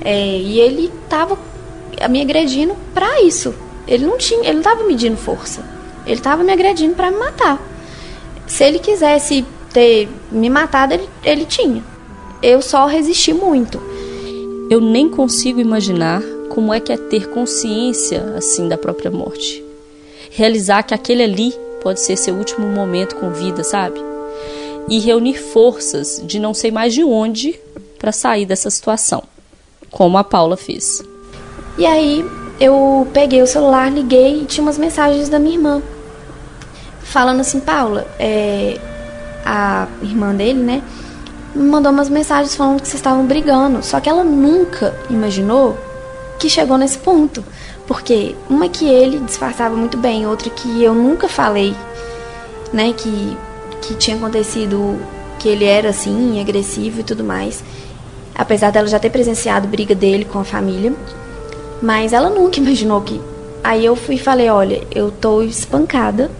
É, e ele tava me agredindo para isso. Ele não tinha, ele não tava medindo força. Ele tava me agredindo para me matar. Se ele quisesse ter me matado, ele, ele tinha. Eu só resisti muito. Eu nem consigo imaginar como é que é ter consciência assim da própria morte. Realizar que aquele ali pode ser seu último momento com vida, sabe? E reunir forças de não sei mais de onde para sair dessa situação, como a Paula fez. E aí eu peguei o celular, liguei e tinha umas mensagens da minha irmã falando assim, Paula, é, a irmã dele, né, me mandou umas mensagens falando que vocês estavam brigando. Só que ela nunca imaginou que chegou nesse ponto. Porque uma que ele disfarçava muito bem, outra que eu nunca falei, né, que, que tinha acontecido, que ele era assim, agressivo e tudo mais. Apesar dela já ter presenciado briga dele com a família. Mas ela nunca imaginou que. Aí eu fui e falei: olha, eu tô espancada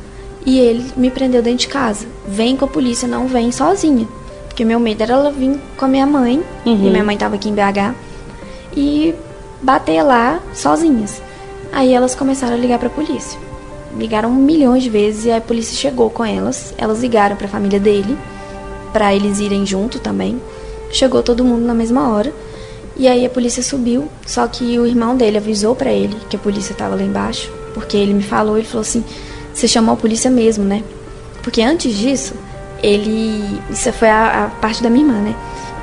e ele me prendeu dentro de casa. Vem com a polícia, não vem sozinha. Porque meu medo era ela vir com a minha mãe, uhum. e minha mãe tava aqui em BH, e bater lá sozinhas. Aí elas começaram a ligar para a polícia. Ligaram milhões de vezes e a polícia chegou com elas. Elas ligaram para a família dele, para eles irem junto também. Chegou todo mundo na mesma hora. E aí a polícia subiu, só que o irmão dele avisou para ele que a polícia estava lá embaixo, porque ele me falou, ele falou assim: "Você chamou a polícia mesmo, né?" Porque antes disso, ele, isso foi a, a parte da minha irmã, né?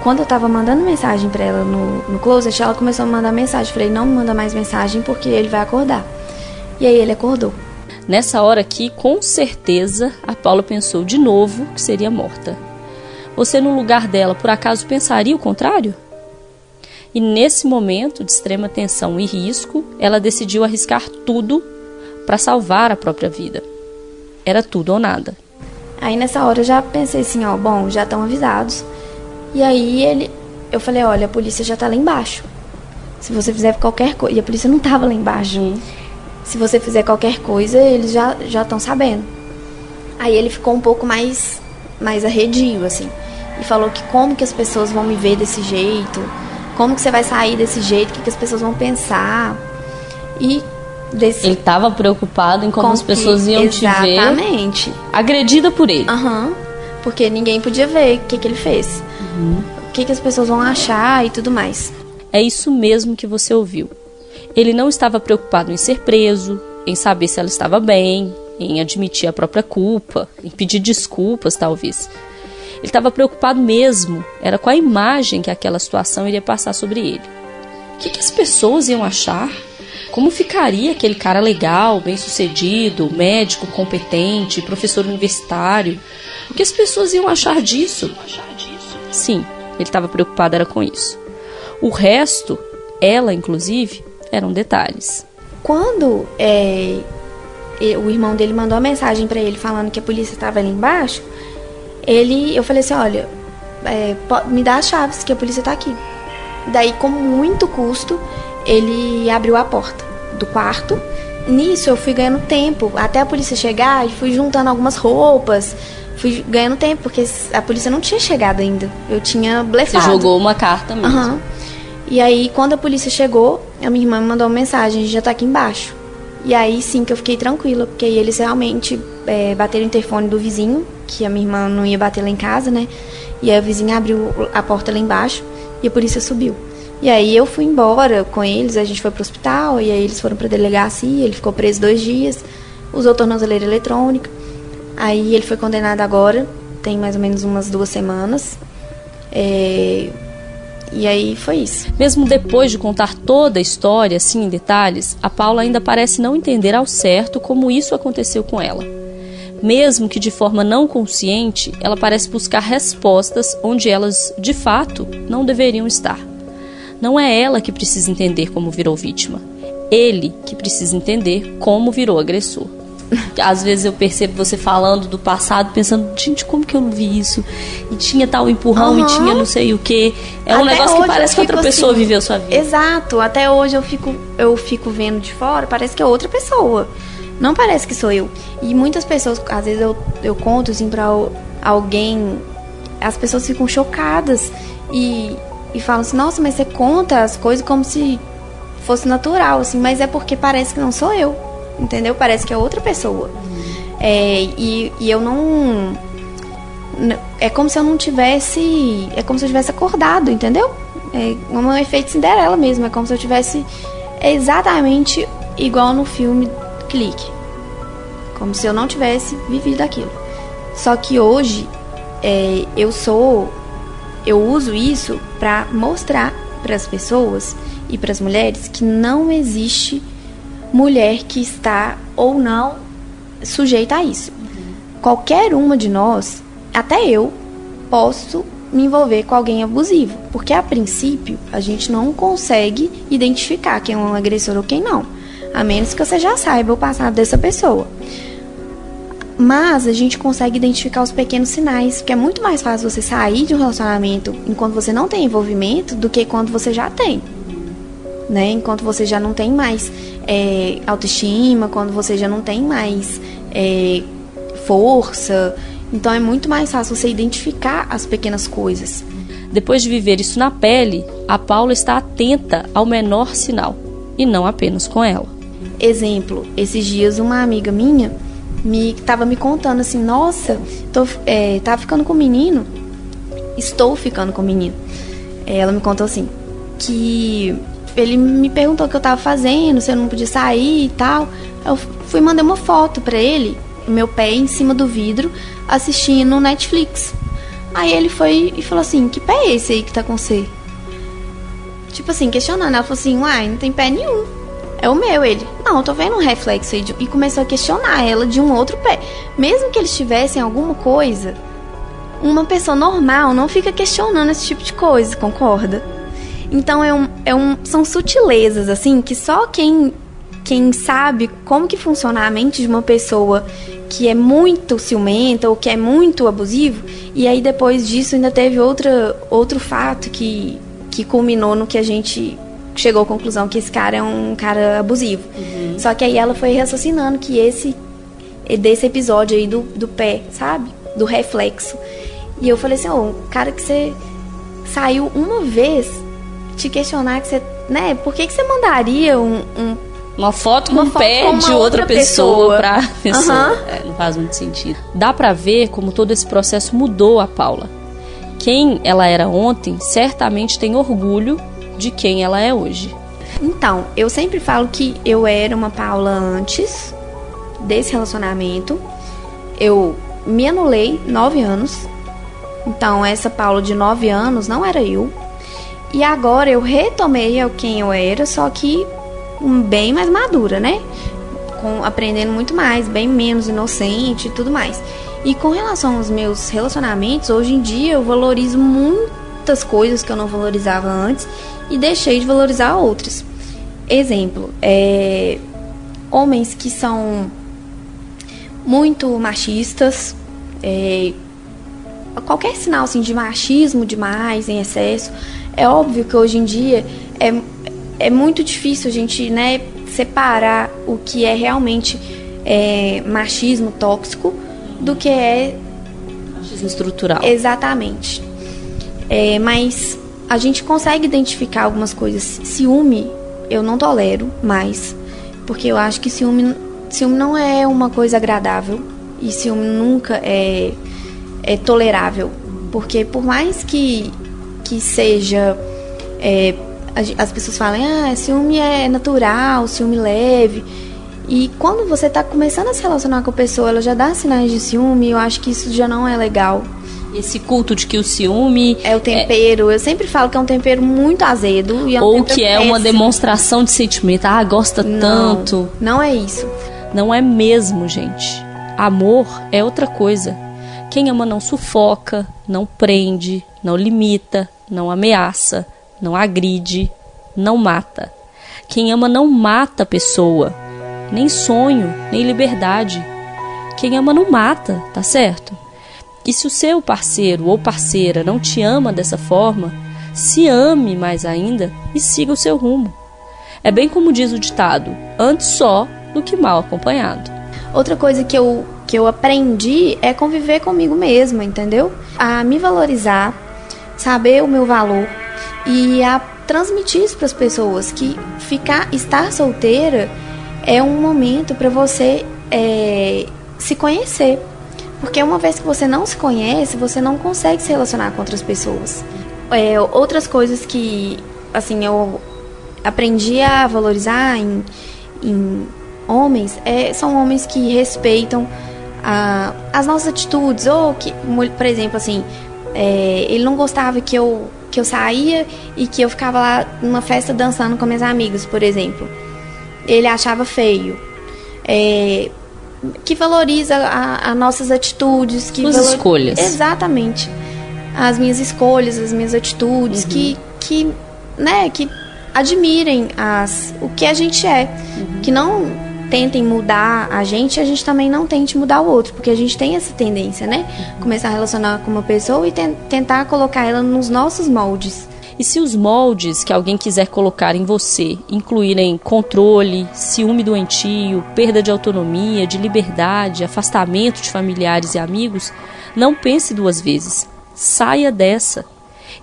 Quando eu tava mandando mensagem para ela no, no closet, ela começou a mandar mensagem. Falei, não manda mais mensagem porque ele vai acordar. E aí ele acordou. Nessa hora aqui, com certeza, a Paula pensou de novo que seria morta. Você, no lugar dela, por acaso pensaria o contrário? E nesse momento de extrema tensão e risco, ela decidiu arriscar tudo para salvar a própria vida. Era tudo ou nada. Aí nessa hora eu já pensei assim, ó, bom, já estão avisados. E aí ele, eu falei, olha, a polícia já tá lá embaixo. Se você fizer qualquer coisa, e a polícia não tava lá embaixo. Uhum. Se você fizer qualquer coisa, eles já já estão sabendo. Aí ele ficou um pouco mais mais arredio assim, e falou que como que as pessoas vão me ver desse jeito? Como que você vai sair desse jeito? O que, que as pessoas vão pensar? E Desse... Ele estava preocupado em como Com as pessoas que- iam te ver Exatamente. agredida por ele. Aham. Porque ninguém podia ver o que, que ele fez. O que, que as pessoas vão achar e tudo mais. É isso mesmo que você ouviu. Ele não estava preocupado em ser preso, em saber se ela estava bem, em admitir a própria culpa, em pedir desculpas, talvez. Ele estava preocupado mesmo, era com a imagem que aquela situação iria passar sobre ele. O que, que as pessoas iam achar? Como ficaria aquele cara legal, bem-sucedido, médico competente, professor universitário? O que as pessoas iam achar disso? Sim, ele estava preocupado era com isso. O resto, ela inclusive, eram detalhes. Quando é, o irmão dele mandou uma mensagem pra ele falando que a polícia estava ali embaixo, ele, eu falei assim, olha, é, me dá as chaves que a polícia tá aqui. Daí, com muito custo, ele abriu a porta do quarto. Nisso, eu fui ganhando tempo até a polícia chegar e fui juntando algumas roupas. Fui ganhando tempo, porque a polícia não tinha chegado ainda. Eu tinha Você blefado. jogou uma carta mesmo. Aham. E aí, quando a polícia chegou, a minha irmã me mandou uma mensagem, a gente já tá aqui embaixo. E aí sim que eu fiquei tranquila, porque eles realmente é, bateram o interfone do vizinho, que a minha irmã não ia bater lá em casa, né? E aí o vizinho abriu a porta lá embaixo e a polícia subiu. E aí eu fui embora com eles, a gente foi pro hospital, e aí eles foram pra delegacia, ele ficou preso dois dias, usou tornozeleira eletrônica. Aí ele foi condenado agora, tem mais ou menos umas duas semanas. É, e aí foi isso. Mesmo depois de contar toda a história, assim em detalhes, a Paula ainda parece não entender ao certo como isso aconteceu com ela. Mesmo que de forma não consciente, ela parece buscar respostas onde elas, de fato, não deveriam estar. Não é ela que precisa entender como virou vítima. Ele que precisa entender como virou agressor. Às vezes eu percebo você falando do passado, pensando, gente, como que eu não vi isso? E tinha tal empurrão e Aham. tinha não sei o que. É um Até negócio que parece que outra fico pessoa assim, viveu sua vida. Exato. Até hoje eu fico, eu fico vendo de fora, parece que é outra pessoa. Não parece que sou eu. E muitas pessoas, às vezes eu, eu conto assim pra al- alguém, as pessoas ficam chocadas e, e falam assim, nossa, mas você conta as coisas como se fosse natural, assim, mas é porque parece que não sou eu. Entendeu? Parece que é outra pessoa. É, e, e eu não. É como se eu não tivesse. É como se eu tivesse acordado, entendeu? É um efeito Cinderela mesmo. É como se eu tivesse exatamente igual no filme Clique. Como se eu não tivesse vivido aquilo. Só que hoje é, eu sou. Eu uso isso pra mostrar para as pessoas e para as mulheres que não existe mulher que está ou não sujeita a isso. Qualquer uma de nós, até eu, posso me envolver com alguém abusivo, porque a princípio a gente não consegue identificar quem é um agressor ou quem não, a menos que você já saiba o passado dessa pessoa. Mas a gente consegue identificar os pequenos sinais, porque é muito mais fácil você sair de um relacionamento enquanto você não tem envolvimento do que quando você já tem né? Enquanto você já não tem mais é, autoestima, quando você já não tem mais é, força. Então é muito mais fácil você identificar as pequenas coisas. Depois de viver isso na pele, a Paula está atenta ao menor sinal, e não apenas com ela. Exemplo, esses dias uma amiga minha me tava me contando assim, nossa, tô, é, tava ficando com um menino, estou ficando com um menino. Ela me contou assim, que ele me perguntou o que eu tava fazendo, se eu não podia sair e tal. Eu fui mandei uma foto pra ele, meu pé em cima do vidro, assistindo Netflix. Aí ele foi e falou assim: Que pé é esse aí que tá com você? Tipo assim, questionando. Ela falou assim: Uai, não tem pé nenhum. É o meu, ele. Não, tô vendo um reflexo aí. E começou a questionar ela de um outro pé. Mesmo que eles tivessem alguma coisa, uma pessoa normal não fica questionando esse tipo de coisa, concorda? Então é um, é um, são sutilezas, assim, que só quem, quem sabe como que funciona a mente de uma pessoa que é muito ciumenta ou que é muito abusivo, e aí depois disso ainda teve outra, outro fato que, que culminou no que a gente chegou à conclusão que esse cara é um cara abusivo. Só que aí ela foi raciocinando que esse desse episódio aí do, do pé, sabe? Do reflexo. E eu falei assim, ô, um cara que você saiu uma vez te questionar que você, né, por que, que você mandaria um, um Uma foto com Uma o pé com de outra outra pessoa, pessoa. pra pessoa. Aham. É, não faz muito sentido. Dá pra ver como todo esse processo mudou a Paula. Quem ela era ontem certamente tem orgulho de quem ela é hoje. Então, eu sempre falo que eu era uma Paula antes desse relacionamento. Eu me anulei nove anos. Então, essa Paula de nove anos não era eu. E agora eu retomei ao quem eu era, só que bem mais madura, né? Com, aprendendo muito mais, bem menos inocente e tudo mais. E com relação aos meus relacionamentos, hoje em dia eu valorizo muitas coisas que eu não valorizava antes e deixei de valorizar outras. Exemplo, é, homens que são muito machistas, é, qualquer sinal assim, de machismo demais, em excesso, é óbvio que hoje em dia é, é muito difícil a gente né, separar o que é realmente é, machismo tóxico do que é Machismo estrutural. Exatamente. É, mas a gente consegue identificar algumas coisas. Ciúme, eu não tolero mais. Porque eu acho que ciúme, ciúme não é uma coisa agradável. E ciúme nunca é, é tolerável. Porque por mais que, que seja. é, as pessoas falam, ah, ciúme é natural, ciúme leve. E quando você tá começando a se relacionar com a pessoa, ela já dá sinais de ciúme, eu acho que isso já não é legal. Esse culto de que o ciúme É o tempero. Eu sempre falo que é um tempero muito azedo. É um ou que é uma péssimo. demonstração de sentimento. Ah, gosta Não, tanto. Não é isso. Não é mesmo, gente. Amor é outra coisa. Quem ama não sufoca, não prende, não limita, não ameaça, não agride, não mata. Quem ama não mata a pessoa, nem sonho, nem liberdade. Quem ama não mata, tá certo? E se o seu parceiro ou parceira não te ama dessa forma, se ame mais ainda e siga o seu rumo. É bem como diz o ditado: antes só do que mal acompanhado. Outra coisa que eu, que eu aprendi é conviver comigo mesma, entendeu? A me valorizar, saber o meu valor e a transmitir isso para as pessoas que ficar estar solteira é um momento para você é, se conhecer. Porque uma vez que você não se conhece, você não consegue se relacionar com outras pessoas. É, outras coisas que, assim, eu aprendi a valorizar em, em homens é, são homens que respeitam a, as nossas atitudes. Ou que, por exemplo, assim, é, ele não gostava que eu, que eu saía e que eu ficava lá numa festa dançando com minhas amigas, por exemplo. Ele achava feio. É, que valoriza as nossas atitudes, que Suas valor- escolhas. Exatamente. As minhas escolhas, as minhas atitudes, que, que, né, que admirem as, o que a gente é. Que não tentem mudar a gente, a gente também não tente mudar o outro, porque a gente tem essa tendência, né? Começar a relacionar com uma pessoa e ten- tentar colocar ela nos nossos moldes. E se os moldes que alguém quiser colocar em você incluírem controle, ciúme doentio, perda de autonomia, de liberdade, afastamento de familiares e amigos, não pense duas vezes. Saia dessa.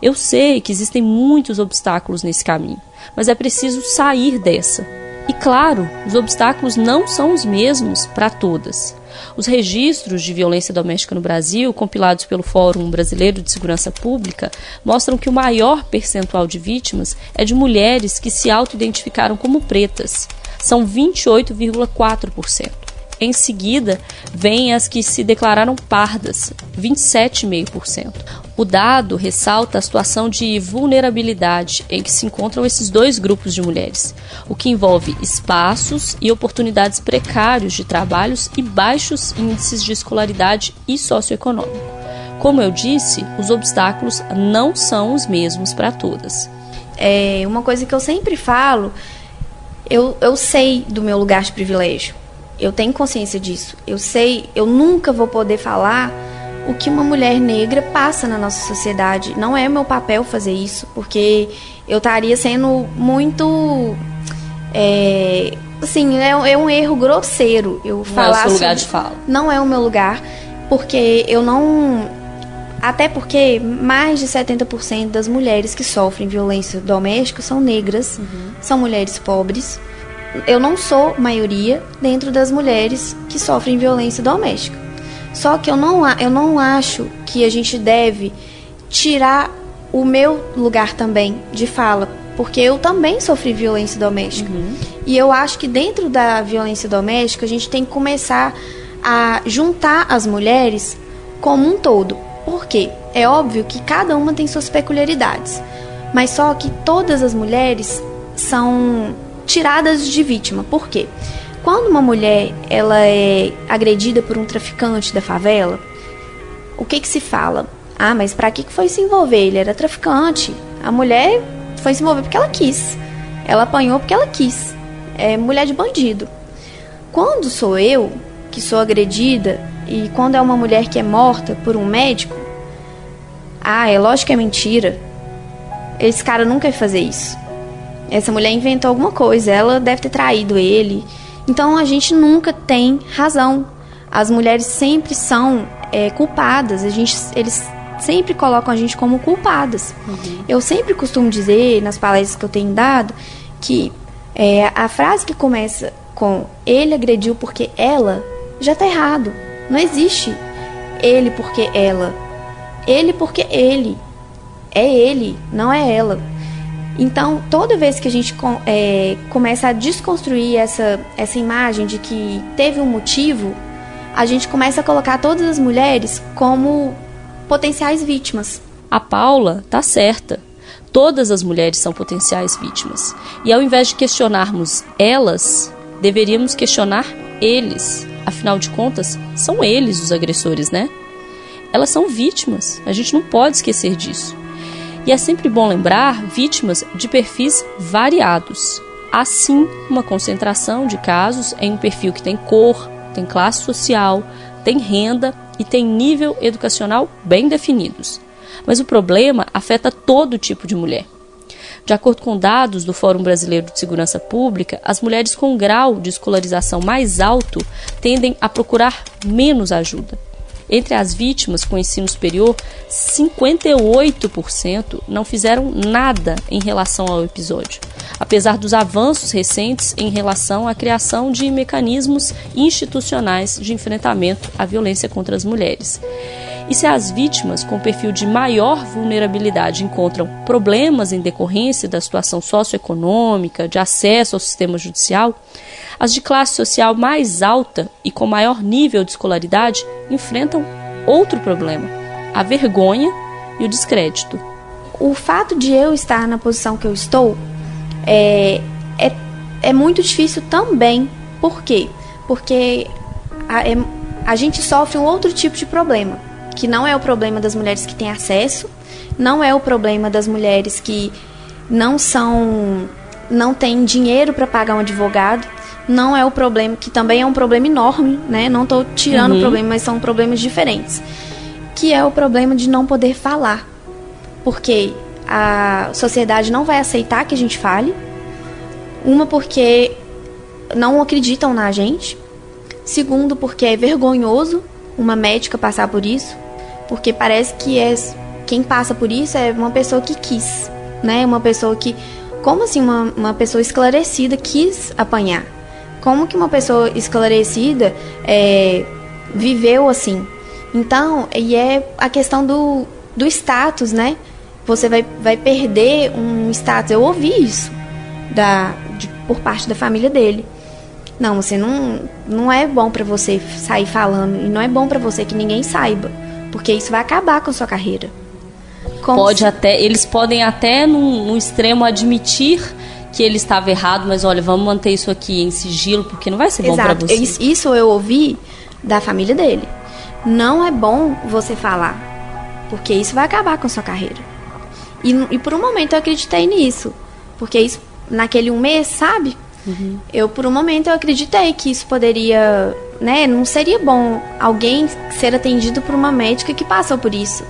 Eu sei que existem muitos obstáculos nesse caminho, mas é preciso sair dessa. E claro, os obstáculos não são os mesmos para todas. Os registros de violência doméstica no Brasil, compilados pelo Fórum Brasileiro de Segurança Pública, mostram que o maior percentual de vítimas é de mulheres que se auto-identificaram como pretas. São 28,4%. Em seguida, vêm as que se declararam pardas, 27,5%. O dado ressalta a situação de vulnerabilidade em que se encontram esses dois grupos de mulheres, o que envolve espaços e oportunidades precários de trabalhos e baixos índices de escolaridade e socioeconômico. Como eu disse, os obstáculos não são os mesmos para todas. É uma coisa que eu sempre falo, eu, eu sei do meu lugar de privilégio. Eu tenho consciência disso. Eu sei, eu nunca vou poder falar o que uma mulher negra passa na nossa sociedade. Não é meu papel fazer isso, porque eu estaria sendo muito. É, assim, é, é um erro grosseiro eu Não é o falar. seu lugar de fala. Não é o meu lugar, porque eu não. Até porque mais de 70% das mulheres que sofrem violência doméstica são negras, são mulheres pobres. Eu não sou maioria dentro das mulheres que sofrem violência doméstica. Só que eu não, eu não acho que a gente deve tirar o meu lugar também de fala, porque eu também sofri violência doméstica. Uhum. E eu acho que dentro da violência doméstica a gente tem que começar a juntar as mulheres como um todo. Por quê? É óbvio que cada uma tem suas peculiaridades, mas só que todas as mulheres são tiradas de vítima. Por quê? Quando uma mulher ela é agredida por um traficante da favela, o que que se fala? Ah, mas para que foi se envolver? Ele era traficante. A mulher foi se envolver porque ela quis. Ela apanhou porque ela quis. É mulher de bandido. Quando sou eu que sou agredida e quando é uma mulher que é morta por um médico, ah, é lógico que é mentira. Esse cara nunca ia fazer isso. Essa mulher inventou alguma coisa, ela deve ter traído ele. Então a gente nunca tem razão. As mulheres sempre são é, culpadas. A gente, eles sempre colocam a gente como culpadas. Uhum. Eu sempre costumo dizer nas palestras que eu tenho dado que é, a frase que começa com ele agrediu porque ela já está errado. Não existe ele porque ela. Ele porque ele. É ele, não é ela. Então, toda vez que a gente é, começa a desconstruir essa, essa imagem de que teve um motivo, a gente começa a colocar todas as mulheres como potenciais vítimas. A Paula tá certa. Todas as mulheres são potenciais vítimas. E ao invés de questionarmos elas, deveríamos questionar eles. Afinal de contas, são eles os agressores, né? Elas são vítimas. A gente não pode esquecer disso. E é sempre bom lembrar vítimas de perfis variados. Assim, uma concentração de casos em um perfil que tem cor, tem classe social, tem renda e tem nível educacional bem definidos. Mas o problema afeta todo tipo de mulher. De acordo com dados do Fórum Brasileiro de Segurança Pública, as mulheres com grau de escolarização mais alto tendem a procurar menos ajuda. Entre as vítimas com ensino superior, 58% não fizeram nada em relação ao episódio, apesar dos avanços recentes em relação à criação de mecanismos institucionais de enfrentamento à violência contra as mulheres. E se as vítimas com perfil de maior vulnerabilidade encontram problemas em decorrência da situação socioeconômica, de acesso ao sistema judicial, as de classe social mais alta e com maior nível de escolaridade enfrentam outro problema: a vergonha e o descrédito. O fato de eu estar na posição que eu estou é, é, é muito difícil também. Por quê? Porque a, é, a gente sofre um outro tipo de problema, que não é o problema das mulheres que têm acesso, não é o problema das mulheres que não são não têm dinheiro para pagar um advogado, não é o problema, que também é um problema enorme, né? Não estou tirando uhum. o problema, mas são problemas diferentes. Que é o problema de não poder falar. Porque a sociedade não vai aceitar que a gente fale. Uma, porque não acreditam na gente. Segundo, porque é vergonhoso uma médica passar por isso. Porque parece que é quem passa por isso é uma pessoa que quis, né? Uma pessoa que. Como assim uma, uma pessoa esclarecida quis apanhar? Como que uma pessoa esclarecida é, viveu assim. Então, e é a questão do, do status, né? Você vai, vai perder um status. Eu ouvi isso da, de, por parte da família dele. Não, você não, não é bom para você sair falando e não é bom para você que ninguém saiba, porque isso vai acabar com a sua carreira. Como Pode se... até, eles podem até num, num extremo admitir que ele estava errado, mas olha, vamos manter isso aqui em sigilo, porque não vai ser bom para você. Isso eu ouvi da família dele. Não é bom você falar, porque isso vai acabar com a sua carreira. E, e por um momento eu acreditei nisso, porque isso, naquele um mês, sabe? Uhum. Eu, por um momento, eu acreditei que isso poderia, né? Não seria bom alguém ser atendido por uma médica que passou por isso.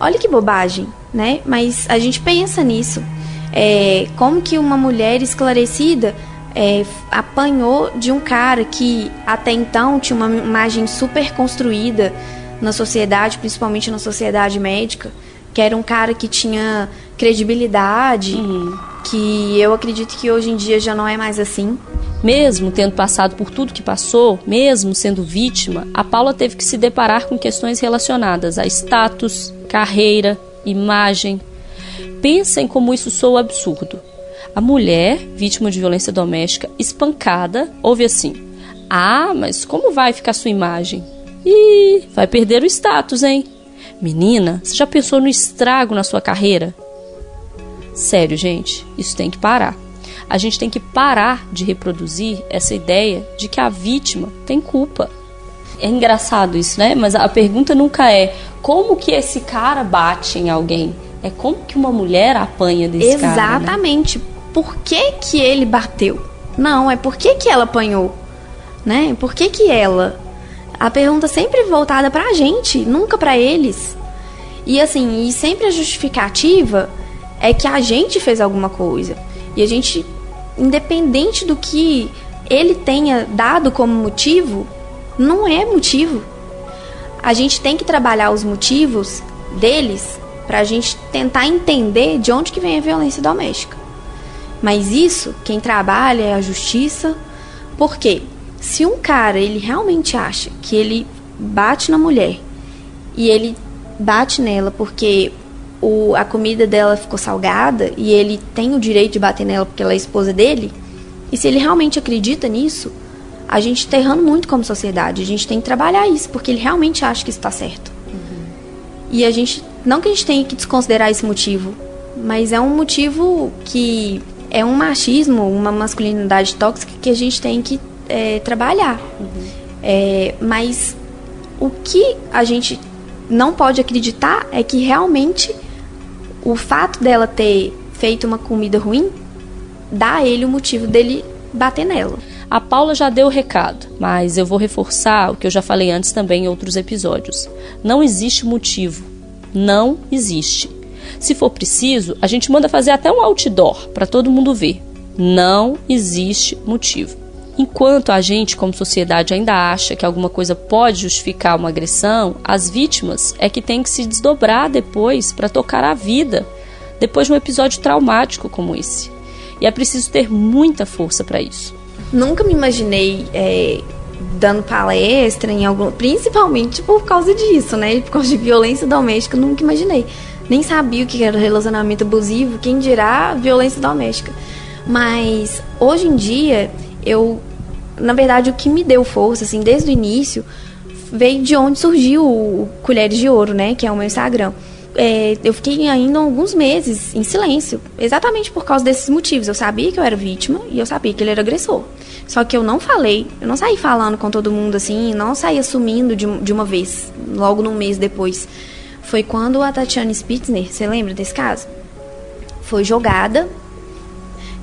Olha que bobagem, né? Mas a gente pensa nisso é, como que uma mulher esclarecida é, apanhou de um cara que até então tinha uma imagem super construída na sociedade, principalmente na sociedade médica, que era um cara que tinha credibilidade, uhum. que eu acredito que hoje em dia já não é mais assim, Mesmo tendo passado por tudo que passou, mesmo sendo vítima, a Paula teve que se deparar com questões relacionadas a status, carreira, imagem. Pensem como isso soa absurdo. A mulher, vítima de violência doméstica, espancada, ouve assim: Ah, mas como vai ficar sua imagem? Ih, vai perder o status, hein? Menina, você já pensou no estrago na sua carreira? Sério, gente, isso tem que parar. A gente tem que parar de reproduzir essa ideia de que a vítima tem culpa. É engraçado isso, né? Mas a pergunta nunca é como que esse cara bate em alguém. É como que uma mulher apanha desse Exatamente. cara. né? Exatamente. Né? Por que, que ele bateu? Não, é por que, que ela apanhou. Né? Por que, que ela? A pergunta sempre voltada pra gente, nunca pra eles. E assim, e sempre a justificativa é que a gente fez alguma coisa. E a gente independente do que ele tenha dado como motivo, não é motivo. A gente tem que trabalhar os motivos deles para a gente tentar entender de onde que vem a violência doméstica. Mas isso, quem trabalha é a justiça, porque se um cara ele realmente acha que ele bate na mulher e ele bate nela porque o, a comida dela ficou salgada e ele tem o direito de bater nela porque ela é esposa dele, e se ele realmente acredita nisso, a gente está errando muito como sociedade. A gente tem que trabalhar isso, porque ele realmente acha que está certo. E a gente, não que a gente tenha que desconsiderar esse motivo, mas é um motivo que é um machismo, uma masculinidade tóxica que a gente tem que é, trabalhar. Uhum. É, mas o que a gente não pode acreditar é que realmente o fato dela ter feito uma comida ruim dá a ele o motivo dele bater nela. A Paula já deu o recado, mas eu vou reforçar o que eu já falei antes também em outros episódios. Não existe motivo. Não existe. Se for preciso, a gente manda fazer até um outdoor para todo mundo ver. Não existe motivo. Enquanto a gente, como sociedade, ainda acha que alguma coisa pode justificar uma agressão, as vítimas é que têm que se desdobrar depois para tocar a vida, depois de um episódio traumático como esse. E é preciso ter muita força para isso. Nunca me imaginei é, dando palestra em algum. Principalmente por causa disso, né? Por causa de violência doméstica, nunca imaginei. Nem sabia o que era relacionamento abusivo, quem dirá violência doméstica. Mas hoje em dia eu na verdade, o que me deu força, assim, desde o início, veio de onde surgiu o Colheres de Ouro, né? Que é o meu Instagram. É, eu fiquei ainda alguns meses em silêncio, exatamente por causa desses motivos. Eu sabia que eu era vítima e eu sabia que ele era agressor. Só que eu não falei, eu não saí falando com todo mundo assim, não saí assumindo de, de uma vez, logo num mês depois. Foi quando a Tatiana Spitzner, você lembra desse caso? Foi jogada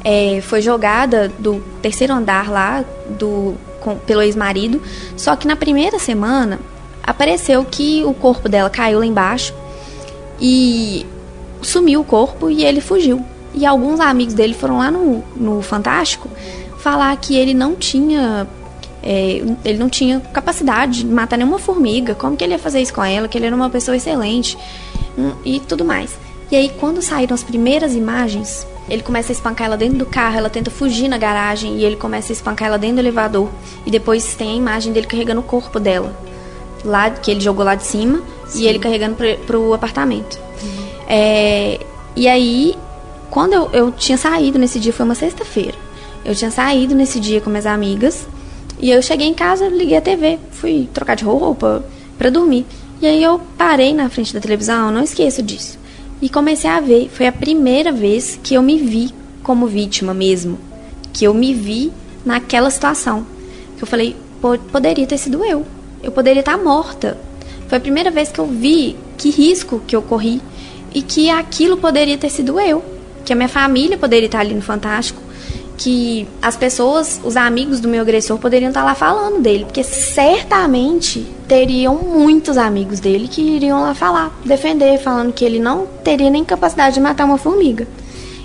é, foi jogada do terceiro andar lá do, com, pelo ex-marido. Só que na primeira semana apareceu que o corpo dela caiu lá embaixo e sumiu o corpo e ele fugiu. E alguns amigos dele foram lá no, no Fantástico falar que ele não tinha é, ele não tinha capacidade de matar nenhuma formiga, como que ele ia fazer isso com ela, que ele era uma pessoa excelente hum, e tudo mais. E aí, quando saíram as primeiras imagens, ele começa a espancar ela dentro do carro, ela tenta fugir na garagem e ele começa a espancar ela dentro do elevador. E depois tem a imagem dele carregando o corpo dela, lá que ele jogou lá de cima, Sim. e ele carregando pro, pro apartamento. Uhum. É, e aí, quando eu, eu tinha saído nesse dia, foi uma sexta-feira. Eu tinha saído nesse dia com minhas amigas e eu cheguei em casa, liguei a TV, fui trocar de roupa para dormir. E aí eu parei na frente da televisão, não esqueço disso e comecei a ver. Foi a primeira vez que eu me vi como vítima mesmo. Que eu me vi naquela situação. Que eu falei, poderia ter sido eu. Eu poderia estar morta. Foi a primeira vez que eu vi que risco que eu corri e que aquilo poderia ter sido eu. Que a minha família poderia estar ali no Fantástico que as pessoas, os amigos do meu agressor poderiam estar lá falando dele, porque certamente teriam muitos amigos dele que iriam lá falar, defender, falando que ele não teria nem capacidade de matar uma formiga.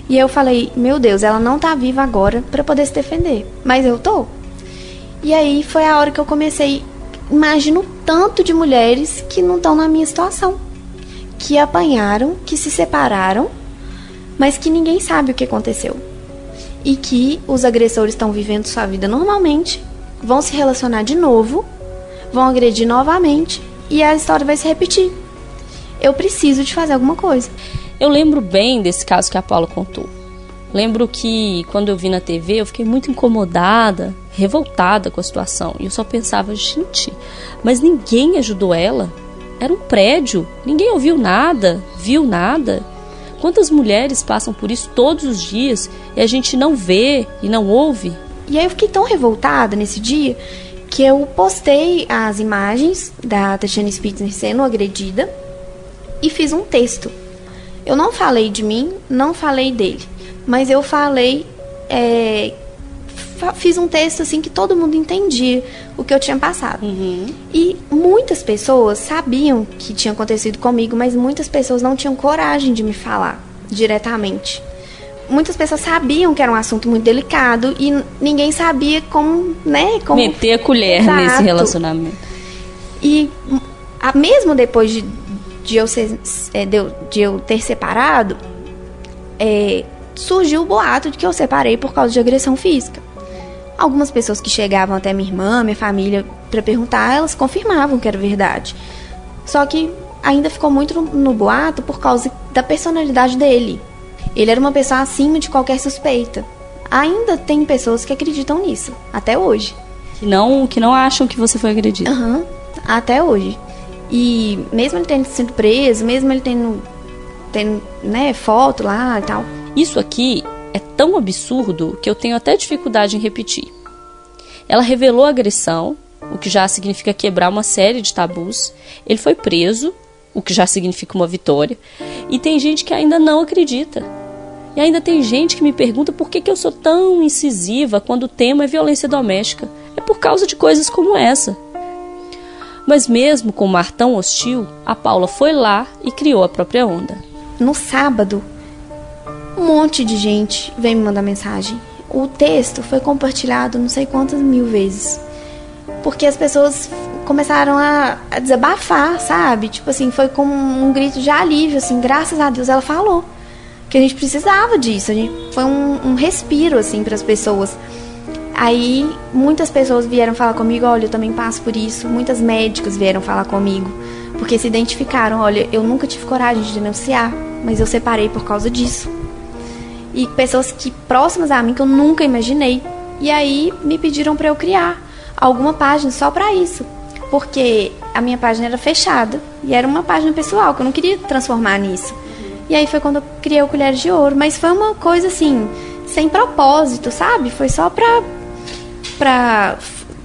E eu falei, meu Deus, ela não tá viva agora para poder se defender, mas eu tô. E aí foi a hora que eu comecei, imagino tanto de mulheres que não estão na minha situação, que apanharam, que se separaram, mas que ninguém sabe o que aconteceu e que os agressores estão vivendo sua vida normalmente, vão se relacionar de novo, vão agredir novamente e a história vai se repetir. Eu preciso de fazer alguma coisa. Eu lembro bem desse caso que a Paula contou. Lembro que quando eu vi na TV, eu fiquei muito incomodada, revoltada com a situação. E eu só pensava, gente, mas ninguém ajudou ela. Era um prédio, ninguém ouviu nada, viu nada. Quantas mulheres passam por isso todos os dias e a gente não vê e não ouve? E aí eu fiquei tão revoltada nesse dia que eu postei as imagens da Tatiana Spitzner sendo agredida e fiz um texto. Eu não falei de mim, não falei dele, mas eu falei, é, fiz um texto assim que todo mundo entendia o que eu tinha passado. Uhum. E muitas pessoas sabiam que tinha acontecido comigo, mas muitas pessoas não tinham coragem de me falar diretamente. Muitas pessoas sabiam que era um assunto muito delicado e ninguém sabia como, né, como meter a colher Exato. nesse relacionamento. E a, mesmo depois de, de, eu ser, é, de, eu, de eu ter separado, é, surgiu o boato de que eu separei por causa de agressão física. Algumas pessoas que chegavam até minha irmã, minha família, para perguntar, elas confirmavam que era verdade. Só que ainda ficou muito no, no boato por causa da personalidade dele. Ele era uma pessoa acima de qualquer suspeita. Ainda tem pessoas que acreditam nisso, até hoje. Que não, que não acham que você foi agredido. Uhum, até hoje. E mesmo ele tendo sido preso, mesmo ele tendo, tendo né, foto lá e tal. Isso aqui é tão absurdo que eu tenho até dificuldade em repetir. Ela revelou agressão, o que já significa quebrar uma série de tabus. Ele foi preso, o que já significa uma vitória. E tem gente que ainda não acredita. E ainda tem gente que me pergunta por que, que eu sou tão incisiva quando o tema é violência doméstica. É por causa de coisas como essa. Mas mesmo com o mar tão hostil, a Paula foi lá e criou a própria onda. No sábado, um monte de gente vem me mandar mensagem. O texto foi compartilhado não sei quantas mil vezes. Porque as pessoas começaram a, a desabafar, sabe? Tipo assim, foi como um grito de alívio, assim, graças a Deus ela falou. Que a gente precisava disso, a gente, foi um, um respiro, assim, para as pessoas. Aí muitas pessoas vieram falar comigo, olha, eu também passo por isso. Muitas médicas vieram falar comigo, porque se identificaram, olha, eu nunca tive coragem de denunciar, mas eu separei por causa disso e pessoas que próximas a mim que eu nunca imaginei. E aí me pediram para eu criar alguma página só para isso, porque a minha página era fechada e era uma página pessoal que eu não queria transformar nisso. E aí foi quando eu criei o Colheres de Ouro, mas foi uma coisa assim, sem propósito, sabe? Foi só pra, pra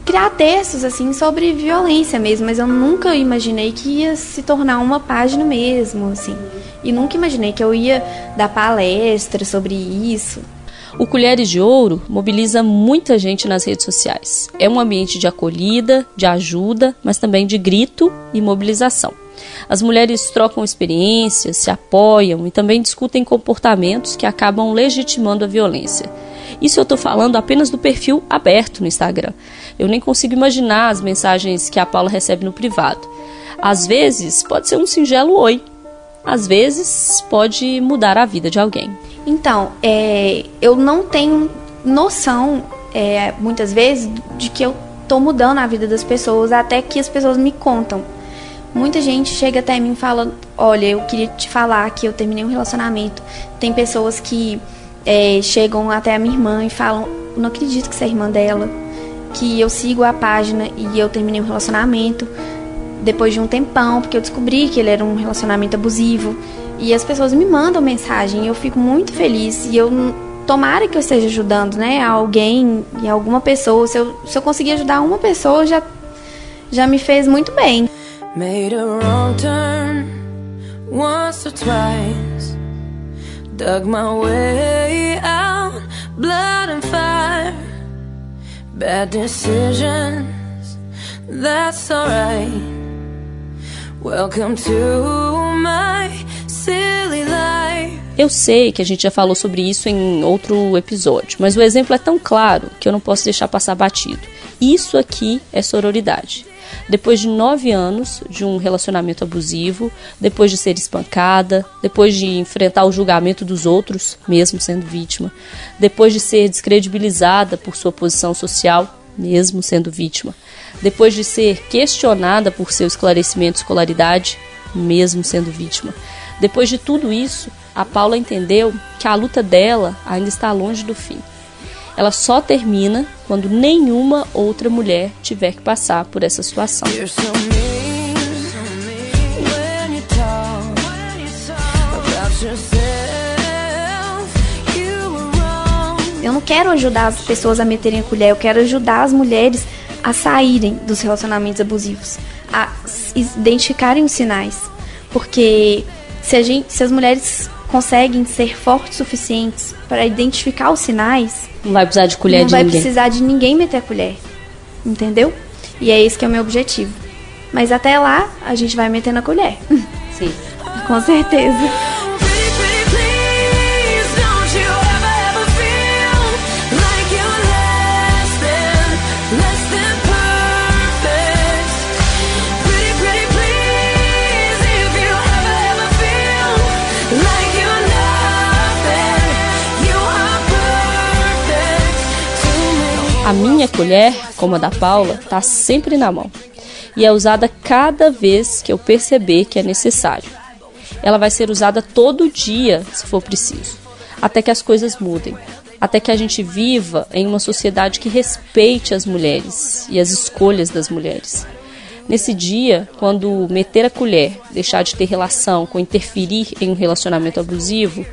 criar textos assim sobre violência mesmo, mas eu nunca imaginei que ia se tornar uma página mesmo, assim. E nunca imaginei que eu ia dar palestra sobre isso. O Colheres de Ouro mobiliza muita gente nas redes sociais. É um ambiente de acolhida, de ajuda, mas também de grito e mobilização. As mulheres trocam experiências, se apoiam e também discutem comportamentos que acabam legitimando a violência. Isso eu estou falando apenas do perfil aberto no Instagram. Eu nem consigo imaginar as mensagens que a Paula recebe no privado. Às vezes, pode ser um singelo oi. Às vezes, pode mudar a vida de alguém. Então, é, eu não tenho noção, é, muitas vezes, de que eu estou mudando a vida das pessoas, até que as pessoas me contam. Muita gente chega até mim e fala: Olha, eu queria te falar que eu terminei um relacionamento. Tem pessoas que é, chegam até a minha irmã e falam: Não acredito que você é irmã dela. Que eu sigo a página e eu terminei um relacionamento depois de um tempão, porque eu descobri que ele era um relacionamento abusivo. E as pessoas me mandam mensagem e eu fico muito feliz. E eu tomara que eu esteja ajudando, né, alguém e alguma pessoa. Se eu, se eu conseguir ajudar uma pessoa, já, já me fez muito bem. Made a wrong turn once or twice. Dug my way out, blood and fire. Bad decisions, that's alright. Welcome to my silly life. Eu sei que a gente já falou sobre isso em outro episódio, mas o exemplo é tão claro que eu não posso deixar passar batido. Isso aqui é sororidade. Depois de nove anos de um relacionamento abusivo, depois de ser espancada, depois de enfrentar o julgamento dos outros, mesmo sendo vítima, depois de ser descredibilizada por sua posição social, mesmo sendo vítima, depois de ser questionada por seu esclarecimento de escolaridade, mesmo sendo vítima. Depois de tudo isso, a Paula entendeu que a luta dela ainda está longe do fim. Ela só termina quando nenhuma outra mulher tiver que passar por essa situação. Eu não quero ajudar as pessoas a meterem a colher, eu quero ajudar as mulheres a saírem dos relacionamentos abusivos, a identificarem os sinais. Porque se, gente, se as mulheres conseguem ser fortes suficientes para identificar os sinais, não vai precisar de colher não de vai ninguém. precisar de ninguém meter a colher. Entendeu? E é esse que é o meu objetivo. Mas até lá, a gente vai metendo a colher. Sim. Com certeza. A minha colher, como a da Paula, tá sempre na mão. E é usada cada vez que eu perceber que é necessário. Ela vai ser usada todo dia, se for preciso, até que as coisas mudem, até que a gente viva em uma sociedade que respeite as mulheres e as escolhas das mulheres. Nesse dia, quando meter a colher, deixar de ter relação com interferir em um relacionamento abusivo,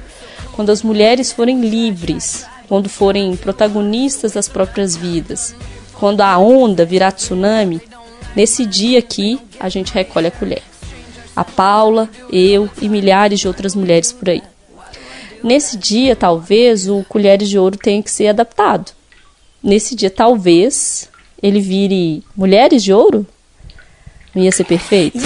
quando as mulheres forem livres, quando forem protagonistas das próprias vidas, quando a onda virar tsunami, nesse dia aqui a gente recolhe a colher. A Paula, eu e milhares de outras mulheres por aí. Nesse dia, talvez, o Colheres de Ouro tenha que ser adaptado. Nesse dia, talvez, ele vire Mulheres de Ouro? Não ia ser perfeito?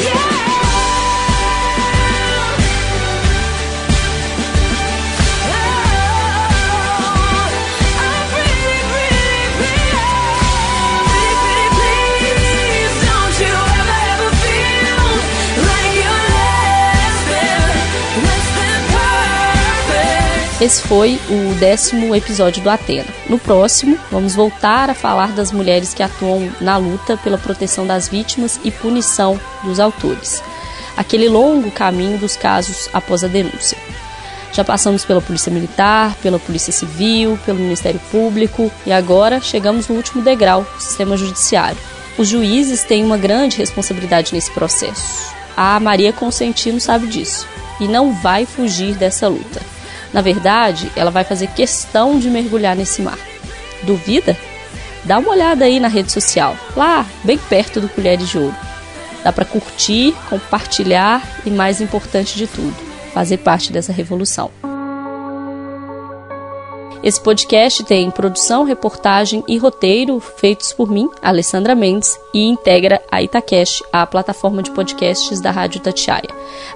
Esse foi o décimo episódio do Atena. No próximo, vamos voltar a falar das mulheres que atuam na luta pela proteção das vítimas e punição dos autores. Aquele longo caminho dos casos após a denúncia. Já passamos pela Polícia Militar, pela Polícia Civil, pelo Ministério Público e agora chegamos no último degrau, o sistema judiciário. Os juízes têm uma grande responsabilidade nesse processo. A Maria Consentino sabe disso e não vai fugir dessa luta. Na verdade, ela vai fazer questão de mergulhar nesse mar. Duvida? Dá uma olhada aí na rede social, lá, bem perto do Colheres de Ouro. Dá para curtir, compartilhar e, mais importante de tudo, fazer parte dessa revolução. Esse podcast tem produção, reportagem e roteiro feitos por mim, Alessandra Mendes, e integra a Itacast, a plataforma de podcasts da Rádio Itatiaia.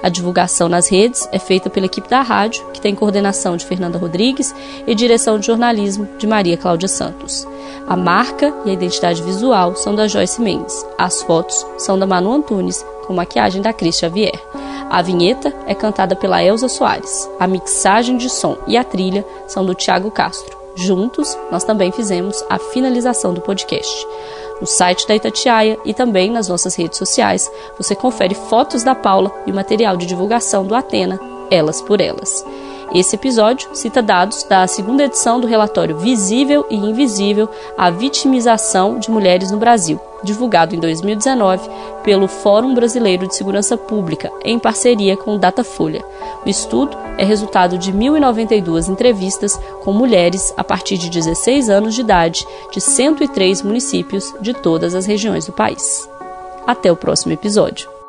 A divulgação nas redes é feita pela equipe da rádio, que tem coordenação de Fernanda Rodrigues e direção de jornalismo de Maria Cláudia Santos. A marca e a identidade visual são da Joyce Mendes. As fotos são da Manu Antunes, com maquiagem da Cris Xavier. A vinheta é cantada pela Elza Soares. A mixagem de som e a trilha são do Tiago Castro. Juntos, nós também fizemos a finalização do podcast. No site da Itatiaia e também nas nossas redes sociais, você confere fotos da Paula e material de divulgação do Atena, Elas por Elas. Esse episódio cita dados da segunda edição do relatório Visível e Invisível a vitimização de mulheres no Brasil, divulgado em 2019 pelo Fórum Brasileiro de Segurança Pública, em parceria com o Datafolha. O estudo é resultado de 1.092 entrevistas com mulheres a partir de 16 anos de idade de 103 municípios de todas as regiões do país. Até o próximo episódio.